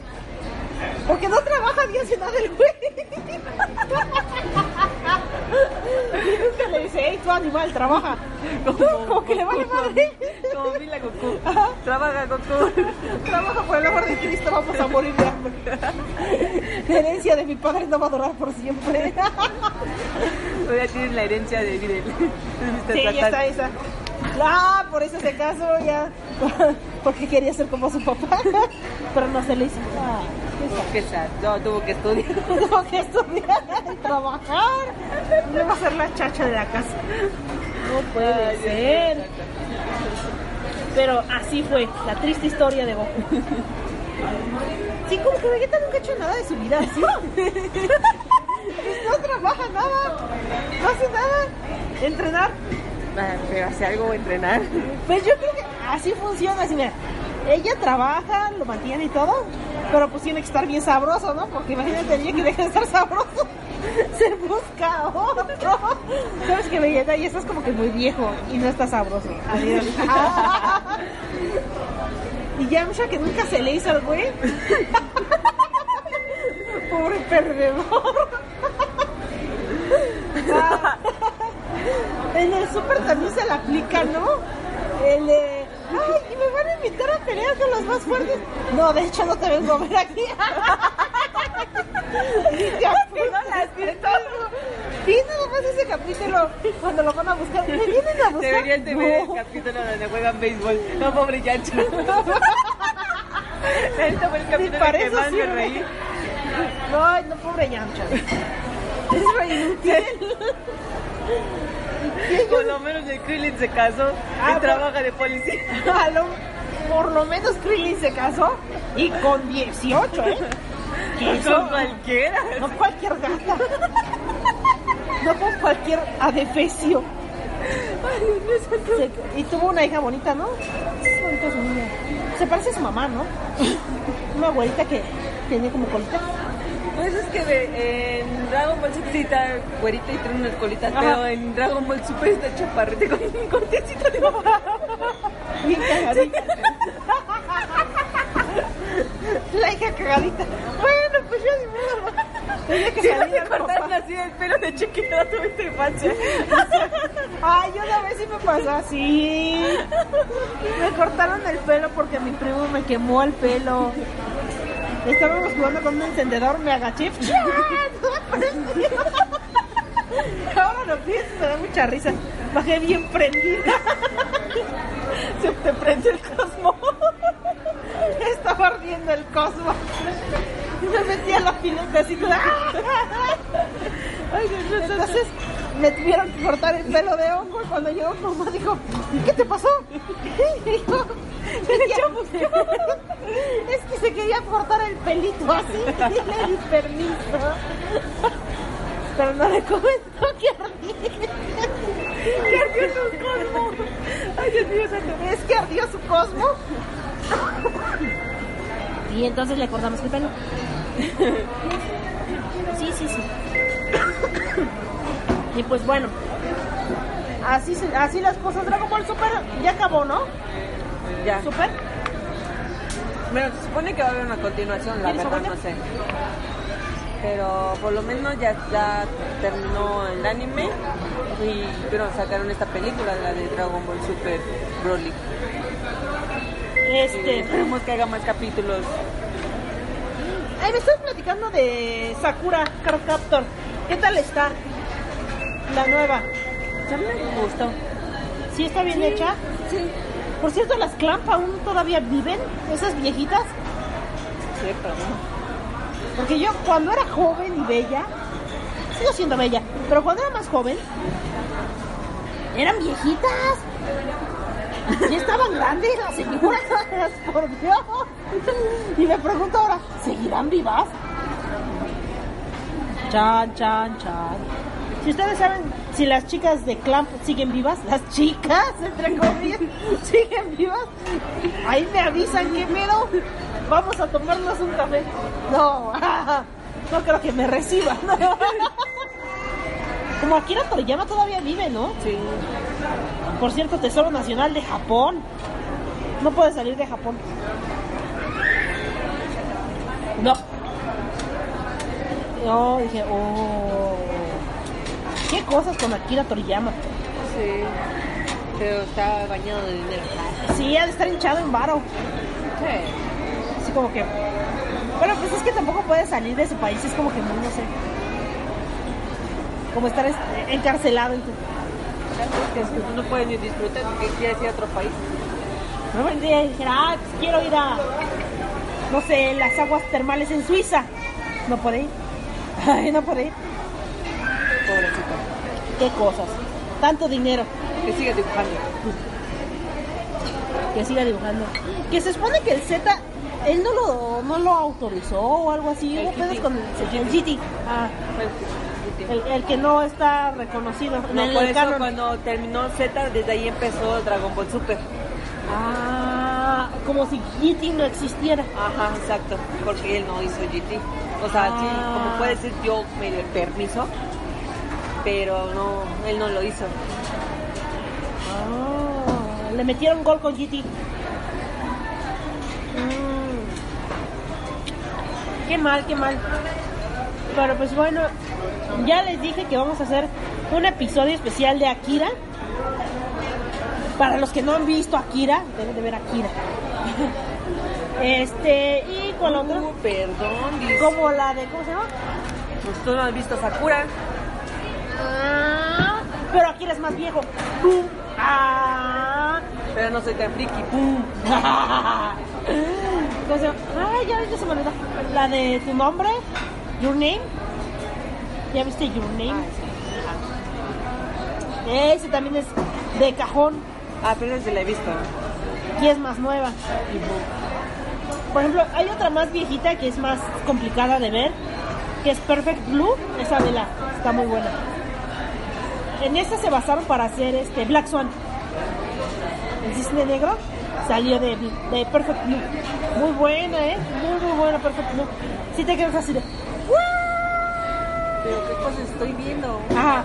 Porque no trabaja ni hace nada el güey. Y nunca le dice, hey, tú animal, trabaja. Como, que le vale madre. Como Mila Goku. Ajá. Trabaja Goku. Trabaja por el amor de Cristo, vamos a morir de hambre. La herencia de mi padre no va a durar por siempre. Todavía tienen la herencia de Videl. Sí, ya está esa. Ah, por eso se casó ya. Porque quería ser como su papá. Pero no se le hizo. Ah, sad. No, tuvo que estudiar. Tengo que estudiar trabajar. Le va a ser la chacha de la casa. No puede Ay, ser. Pero así fue, la triste historia de Goku. Sí, como que Vegeta nunca ha hecho nada de su vida, ¿sí? No trabaja nada, no hace nada. Entrenar. Ah, Pero hace algo entrenar. Pues yo creo que así funciona, así mira. Ella trabaja, lo mantiene y todo, pero pues tiene que estar bien sabroso, ¿no? Porque imagínate el día que deja de estar sabroso, se busca otro. Sabes que Vegeta ya estás como que muy viejo y no está sabroso. Adiós. Y Yamcha que nunca se le hizo al güey. Pobre perdedor. En el súper también se la aplica, ¿no? El ay, ¿y me van a invitar a pelear con los más fuertes? No, de hecho no te vengo a ver aquí. Ya, pues, Sí, nada más ese capítulo cuando lo van a buscar. ¿Me vienen a buscar? Deberían de ver el No. capítulo donde juegan béisbol. No, pobre Yancho. Este fue el capítulo para que más me reí. No, no, pobre Yamcha. Es re inútil. Por lo menos el Krillin se casó Ah, y trabaja de policía. Lo- por lo menos Krillin se casó y con 18, ¿eh? Que eso- cualquiera. No cualquier gata. No con cualquier adefesio. Se- y tuvo una hija bonita, ¿no? Se parece a su mamá, ¿no? Una abuelita que tenía como colita. Pues es que ve, en Dragon Ball sí está güerita y tiene unas colitas, Ajá. pero en Dragon Ball Super está chaparrete con un cortecito de mamá. Bien cagadita. La hija cagadita. Bueno, pues yo ni modo. Si al cortaron papá. así el pelo de chiquita, tuviste infancia. Ay, una vez sí me pasó así. Me cortaron el pelo porque mi primo me quemó el pelo. Estábamos jugando con un encendedor, me agaché. Ahora lo pienso, me da mucha risa. Bajé bien prendida. Se te prendió el cosmo. Estaba ardiendo el cosmo. Y me metí a la pileta así. Ay, Dios mío, Entonces me tuvieron que cortar el pelo de hongo y cuando llegó mamá dijo, ¿qué te pasó? Y dijo, "Quería- es que se quería cortar el pelito así y le di permiso. Pero no le comentó que. Que ardió su cosmo. Ay, Dios mío, santo. Es que ardió su cosmo. Y entonces le cortamos el pelo. Sí, sí, sí. Y pues bueno, así, así las cosas. Dragon Ball Super ya acabó, ¿no? Ya. Super. Bueno, se supone que va a haber una continuación, la ¿Quieres verdad no sé. Pero por lo menos ya, ya terminó el anime y pero sacaron esta película, la de Dragon Ball Super Broly. Y Este. esperemos que haga más capítulos. Ay, me estás platicando de Sakura Card Captor. ¿Qué tal está? La nueva. Ya me gustó. ¿Sí está bien hecha? Sí. Por cierto, las Clamp aún todavía viven, esas viejitas. Sí, pero no. Porque yo cuando era joven y bella, sigo siendo bella, pero cuando era más joven, eran viejitas. Ya estaban grandes las señoras, por Dios. Y me pregunto ahora, ¿seguirán vivas? Chan, chan, chan. Si ustedes saben si las chicas de Clamp siguen vivas, las chicas, entre comillas, siguen vivas, ahí me avisan qué pedo. Vamos a tomarnos un café. No, no creo que me reciban. Como Akira Toriyama todavía vive, ¿no? Sí. Por cierto, Tesoro Nacional de Japón. No puede salir de Japón. No. No, dije, oh. ¿Qué cosas con Akira Toriyama? Sí. Pero está bañado de dinero. Sí, ha de estar hinchado en varo. Sí. Así como que. Bueno, pues es que tampoco puede salir de su país, es como que muy, no sé. Como estar encarcelado en tu. Que no pueden ni disfrutar porque quiere ir a otro país. No vendría y dijera, ah, pues quiero ir a, no sé, las aguas termales en Suiza. No puede ir. Ay, no puede ir. Pobrecito. Qué cosas. Tanto dinero Que siga dibujando. que siga dibujando. Que se supone que el Z, él no lo, no lo autorizó o algo así. El Hubo con el. Ah, el, el que no está reconocido. No, en por el eso canon. cuando terminó Z, desde ahí empezó Dragon Ball Super. Ah, como si GT no existiera. Ajá, exacto, porque él no hizo GT. O sea, sí, Ah. como puede decir, yo me di el permiso, pero no, él no lo hizo. Ah, le metieron gol con GT. Mm. Qué mal, qué mal. Pero pues bueno, ya les dije que vamos a hacer un episodio especial de Akira. Para los que no han visto Akira, deben de ver Akira. Este, y con Uh, perdón, dice. como la de, ¿cómo se llama? Pues tú no has visto Sakura. Ah, pero Akira es más viejo. ¡Pum! Ah, Pero no soy tan friki. ¡Pum! ¿Cómo se llama? Ay, ya, ya se me olvidó. La de tu nombre, Your Name. ¿Ya viste Your Name? Ese también es de cajón Ah, pero ese la he visto. y es más nueva. Por ejemplo, hay otra más viejita que es más complicada de ver, que es Perfect Blue. Esa vela está muy buena. En esta se basaron para hacer este Black Swan. El cisne negro salió de, de Perfect Blue. Muy buena, ¿eh? Muy, muy buena Perfect Blue. Si te quedas así de... Pero qué cosas estoy viendo. Ajá.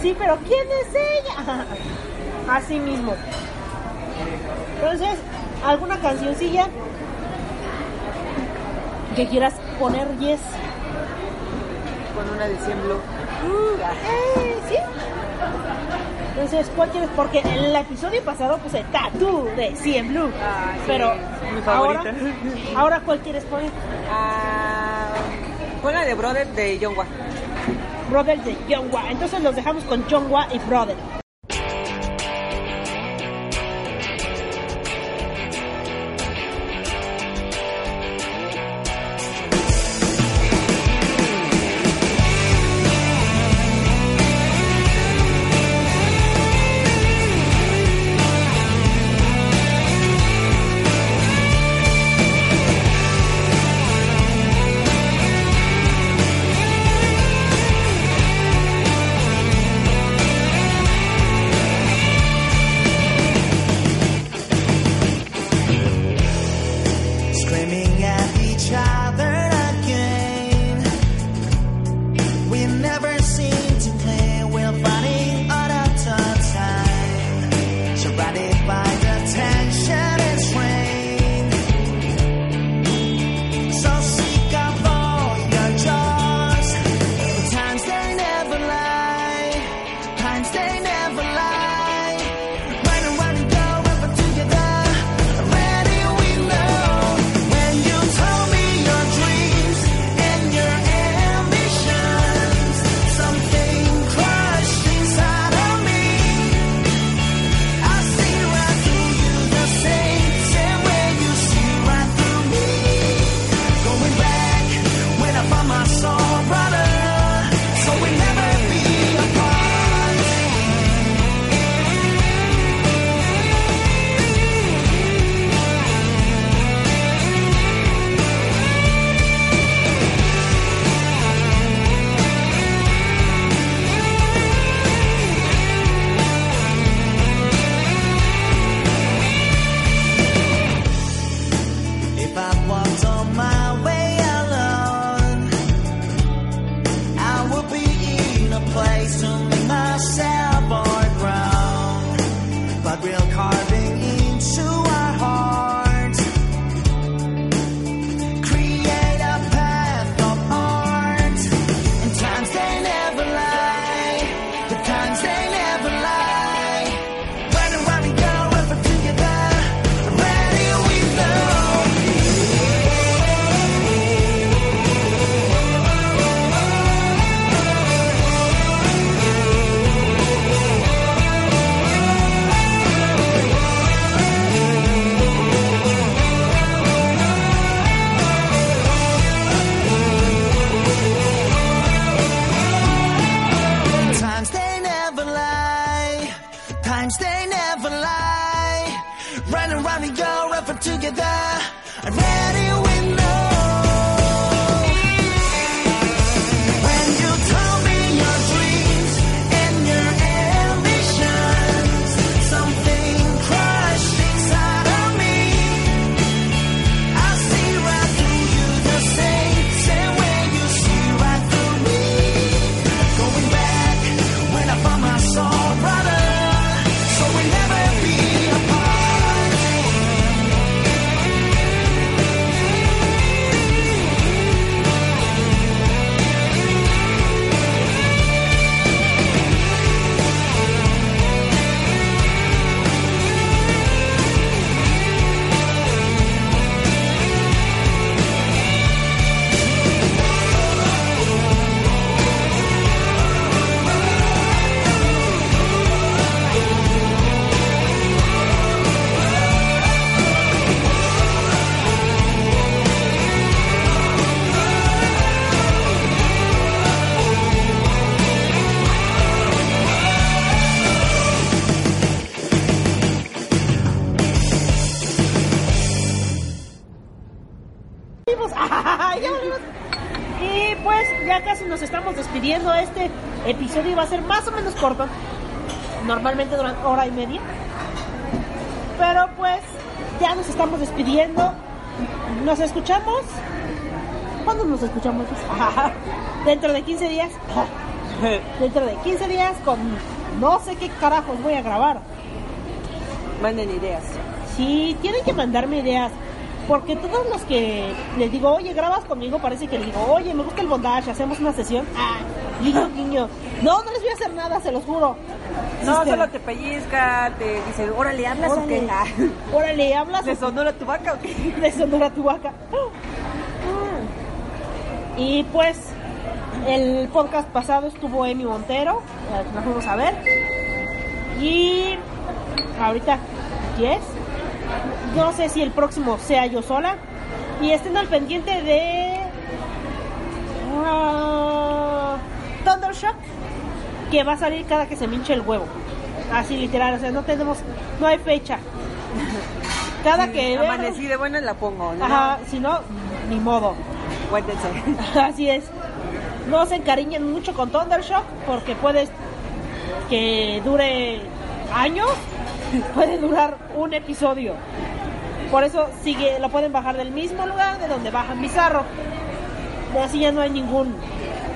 Sí, pero ¿quién es ella? Así mismo. Entonces, alguna cancioncilla que quieras poner Yes. Con una de 100 blue. Eh, sí. Entonces, ¿cuál quieres? Porque en el episodio pasado puse Tattoo de CM Blue. Ah, sí, pero mi ahora, favorita. ahora, ¿cuál quieres poner? Ah, con la de Brother de John. Brother de Jongwa. Entonces los dejamos con Jongwa y Brother. Más o menos corto. Normalmente dura hora y media. Pero pues ya nos estamos despidiendo. Nos escuchamos. ¿Cuándo nos escuchamos? Dentro de 15 días. Dentro de 15 días con no sé qué carajos voy a grabar. Manden ideas. Sí, tienen que mandarme ideas. Porque todos los que les digo, oye, grabas conmigo, parece que les digo, oye, me gusta el bondage, hacemos una sesión. Ah, guiño, guiño. No, no les voy a hacer nada, se los juro. No, Este, solo te pellizca, te dice, órale, ¿hablas o qué? Órale, órale, hablas. ¿Le sonó la tu vaca o qué? de Sonora Tubaca. Y pues el podcast pasado estuvo Emi Montero, la fuimos a ver. Y ahorita Yes. No sé si el próximo sea yo sola. Y estén al pendiente de ah, Thundershock, que va a salir cada que se minche el huevo. Así literal, o sea, no tenemos, no hay fecha. Cada que Amanecí de buenas la pongo, ¿no? Ajá, si no, ni modo. Cuéntense. Así es. No se encariñen mucho con Thundershock porque puede que dure años, puede durar un episodio. Por eso sigue, lo pueden bajar del mismo lugar de donde bajan Bizarro. Así ya no hay ningún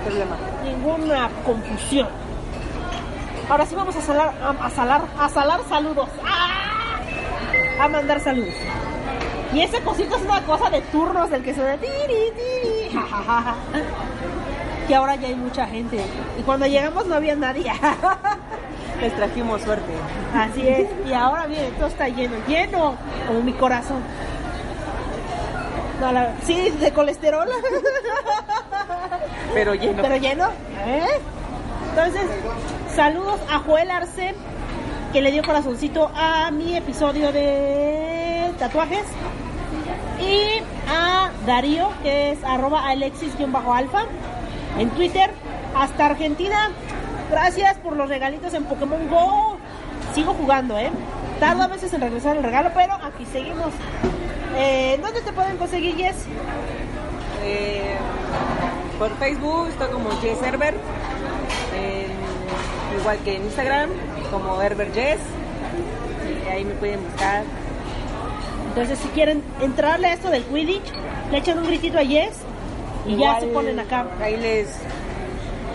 Problema. ninguna confusión. Ahora sí vamos a salar, a, salar, a salar saludos. ¡Ah! A mandar saludos. Y ese cosito es una cosa de turnos del que suena tiri, tiri, ja, ja, ja, ja. Que ahora ya hay mucha gente. Y cuando llegamos no había nadie. Les trajimos suerte. Así es. Y ahora miren, todo está lleno, lleno, como mi corazón. No, la- sí, de colesterol. Pero lleno. Pero lleno. ¿eh? Entonces, saludos a Joel Arce, que le dio corazoncito a mi episodio de tatuajes. Y a Darío, que es arroba alexis-alfa en Twitter. Hasta Argentina. Gracias por los regalitos en Pokémon Go. Sigo jugando, ¿eh? Tardo a veces en regresar el regalo, pero aquí seguimos. Eh, ¿Dónde te pueden conseguir, Jess? Eh, por Facebook estoy como Jess Herbert. Igual que en Instagram, como Herbert Jess. Y ahí me pueden buscar. Entonces, si quieren entrarle a esto del Quidditch, le echan un gritito a Yes y ya se ponen acá. Ahí les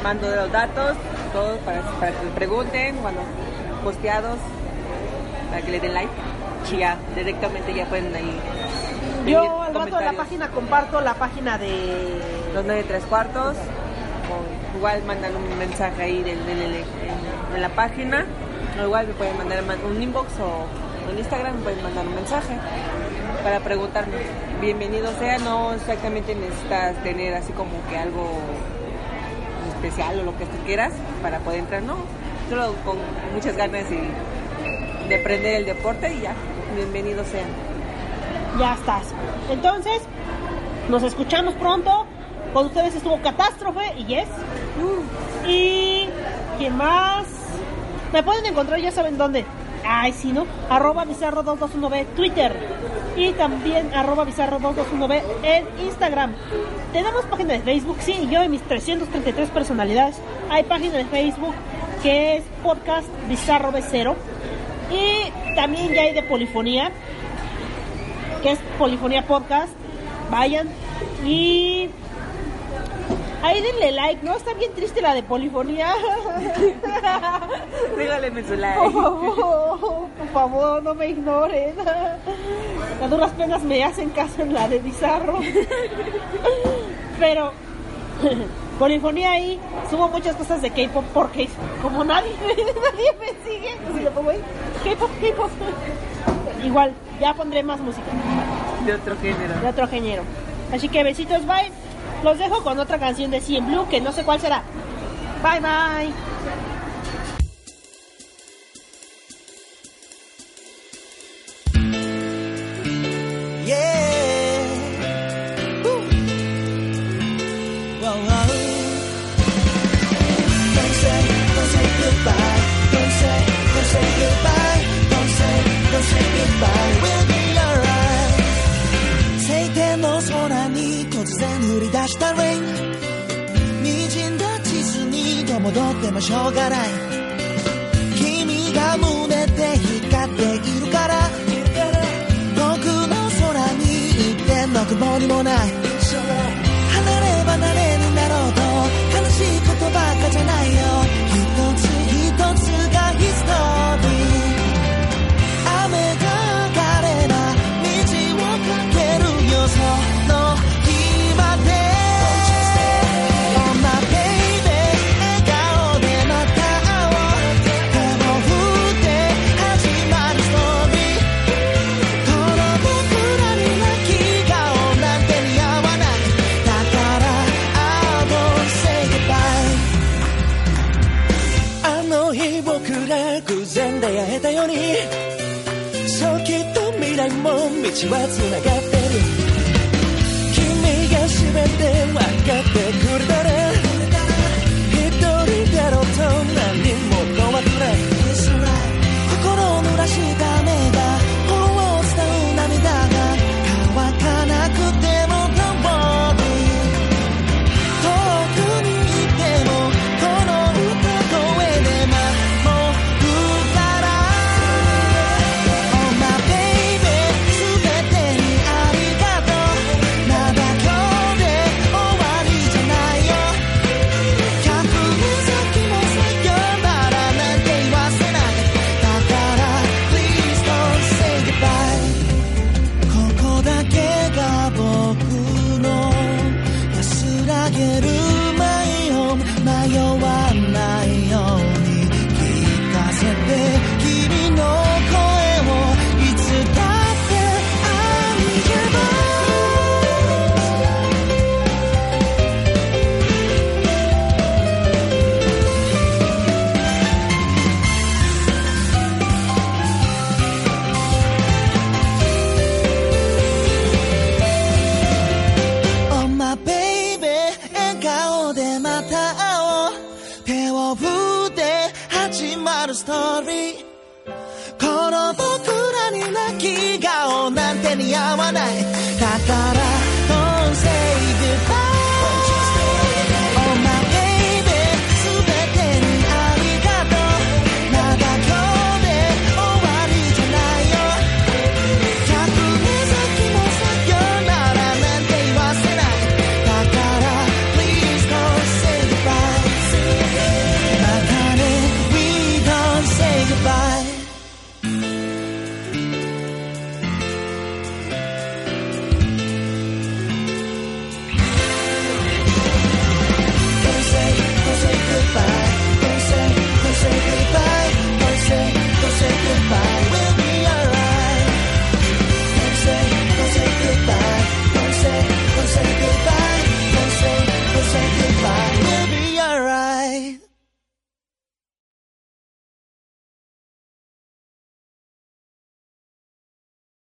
mando los datos, todos para, para que pregunten, cuando posteados, para que le den like. Y ya, directamente ya pueden ahí. Yo al rato de la página comparto la página de... Los 9 tres cuartos. o igual mandan un mensaje ahí del- del- del- en, en la página. O igual me pueden mandar man- un inbox o en Instagram me pueden mandar un mensaje para preguntarme. Bienvenido sea, no exactamente necesitas tener así como que algo especial o lo que tú quieras para poder entrar, no. Solo con muchas ganas y de aprender el deporte y ya. Bienvenido sean. Ya estás. Entonces, nos escuchamos pronto. Con ustedes estuvo Catástrofe y Yes. Y... ¿Quién más? Me pueden encontrar, ya saben dónde. Ay, sí, ¿no? Arroba bizarro 221B Twitter. Y también arroba bizarro 221B en Instagram. Tenemos página de Facebook, sí, yo y mis 333 personalidades. Hay página de Facebook que es podcast bizarro B0. Y también ya hay de polifonía, que es Polifonía Podcast. Vayan y ahí denle like, ¿no? Está bien triste la de Polifonía. Regálenme su Por like. favor, por favor, no me ignoren. A duras penas me hacen caso en la de Bizarro. Pero Polifonía ahí subo muchas cosas de K-pop porque como nadie, nadie me sigue, pues le pongo ahí, K-pop, K-pop. Igual, ya pondré más música De otro género. de otro género. Así que besitos, bye. Los dejo con otra canción de Cien Blue que no sé cuál será. Bye bye. ってもしょうがない。君が胸で光っているから。僕の空に一点の曇りもない。ちは繋がってる。君が全て分かってくれたら。一人だろうと何も怖くない心を濡らした。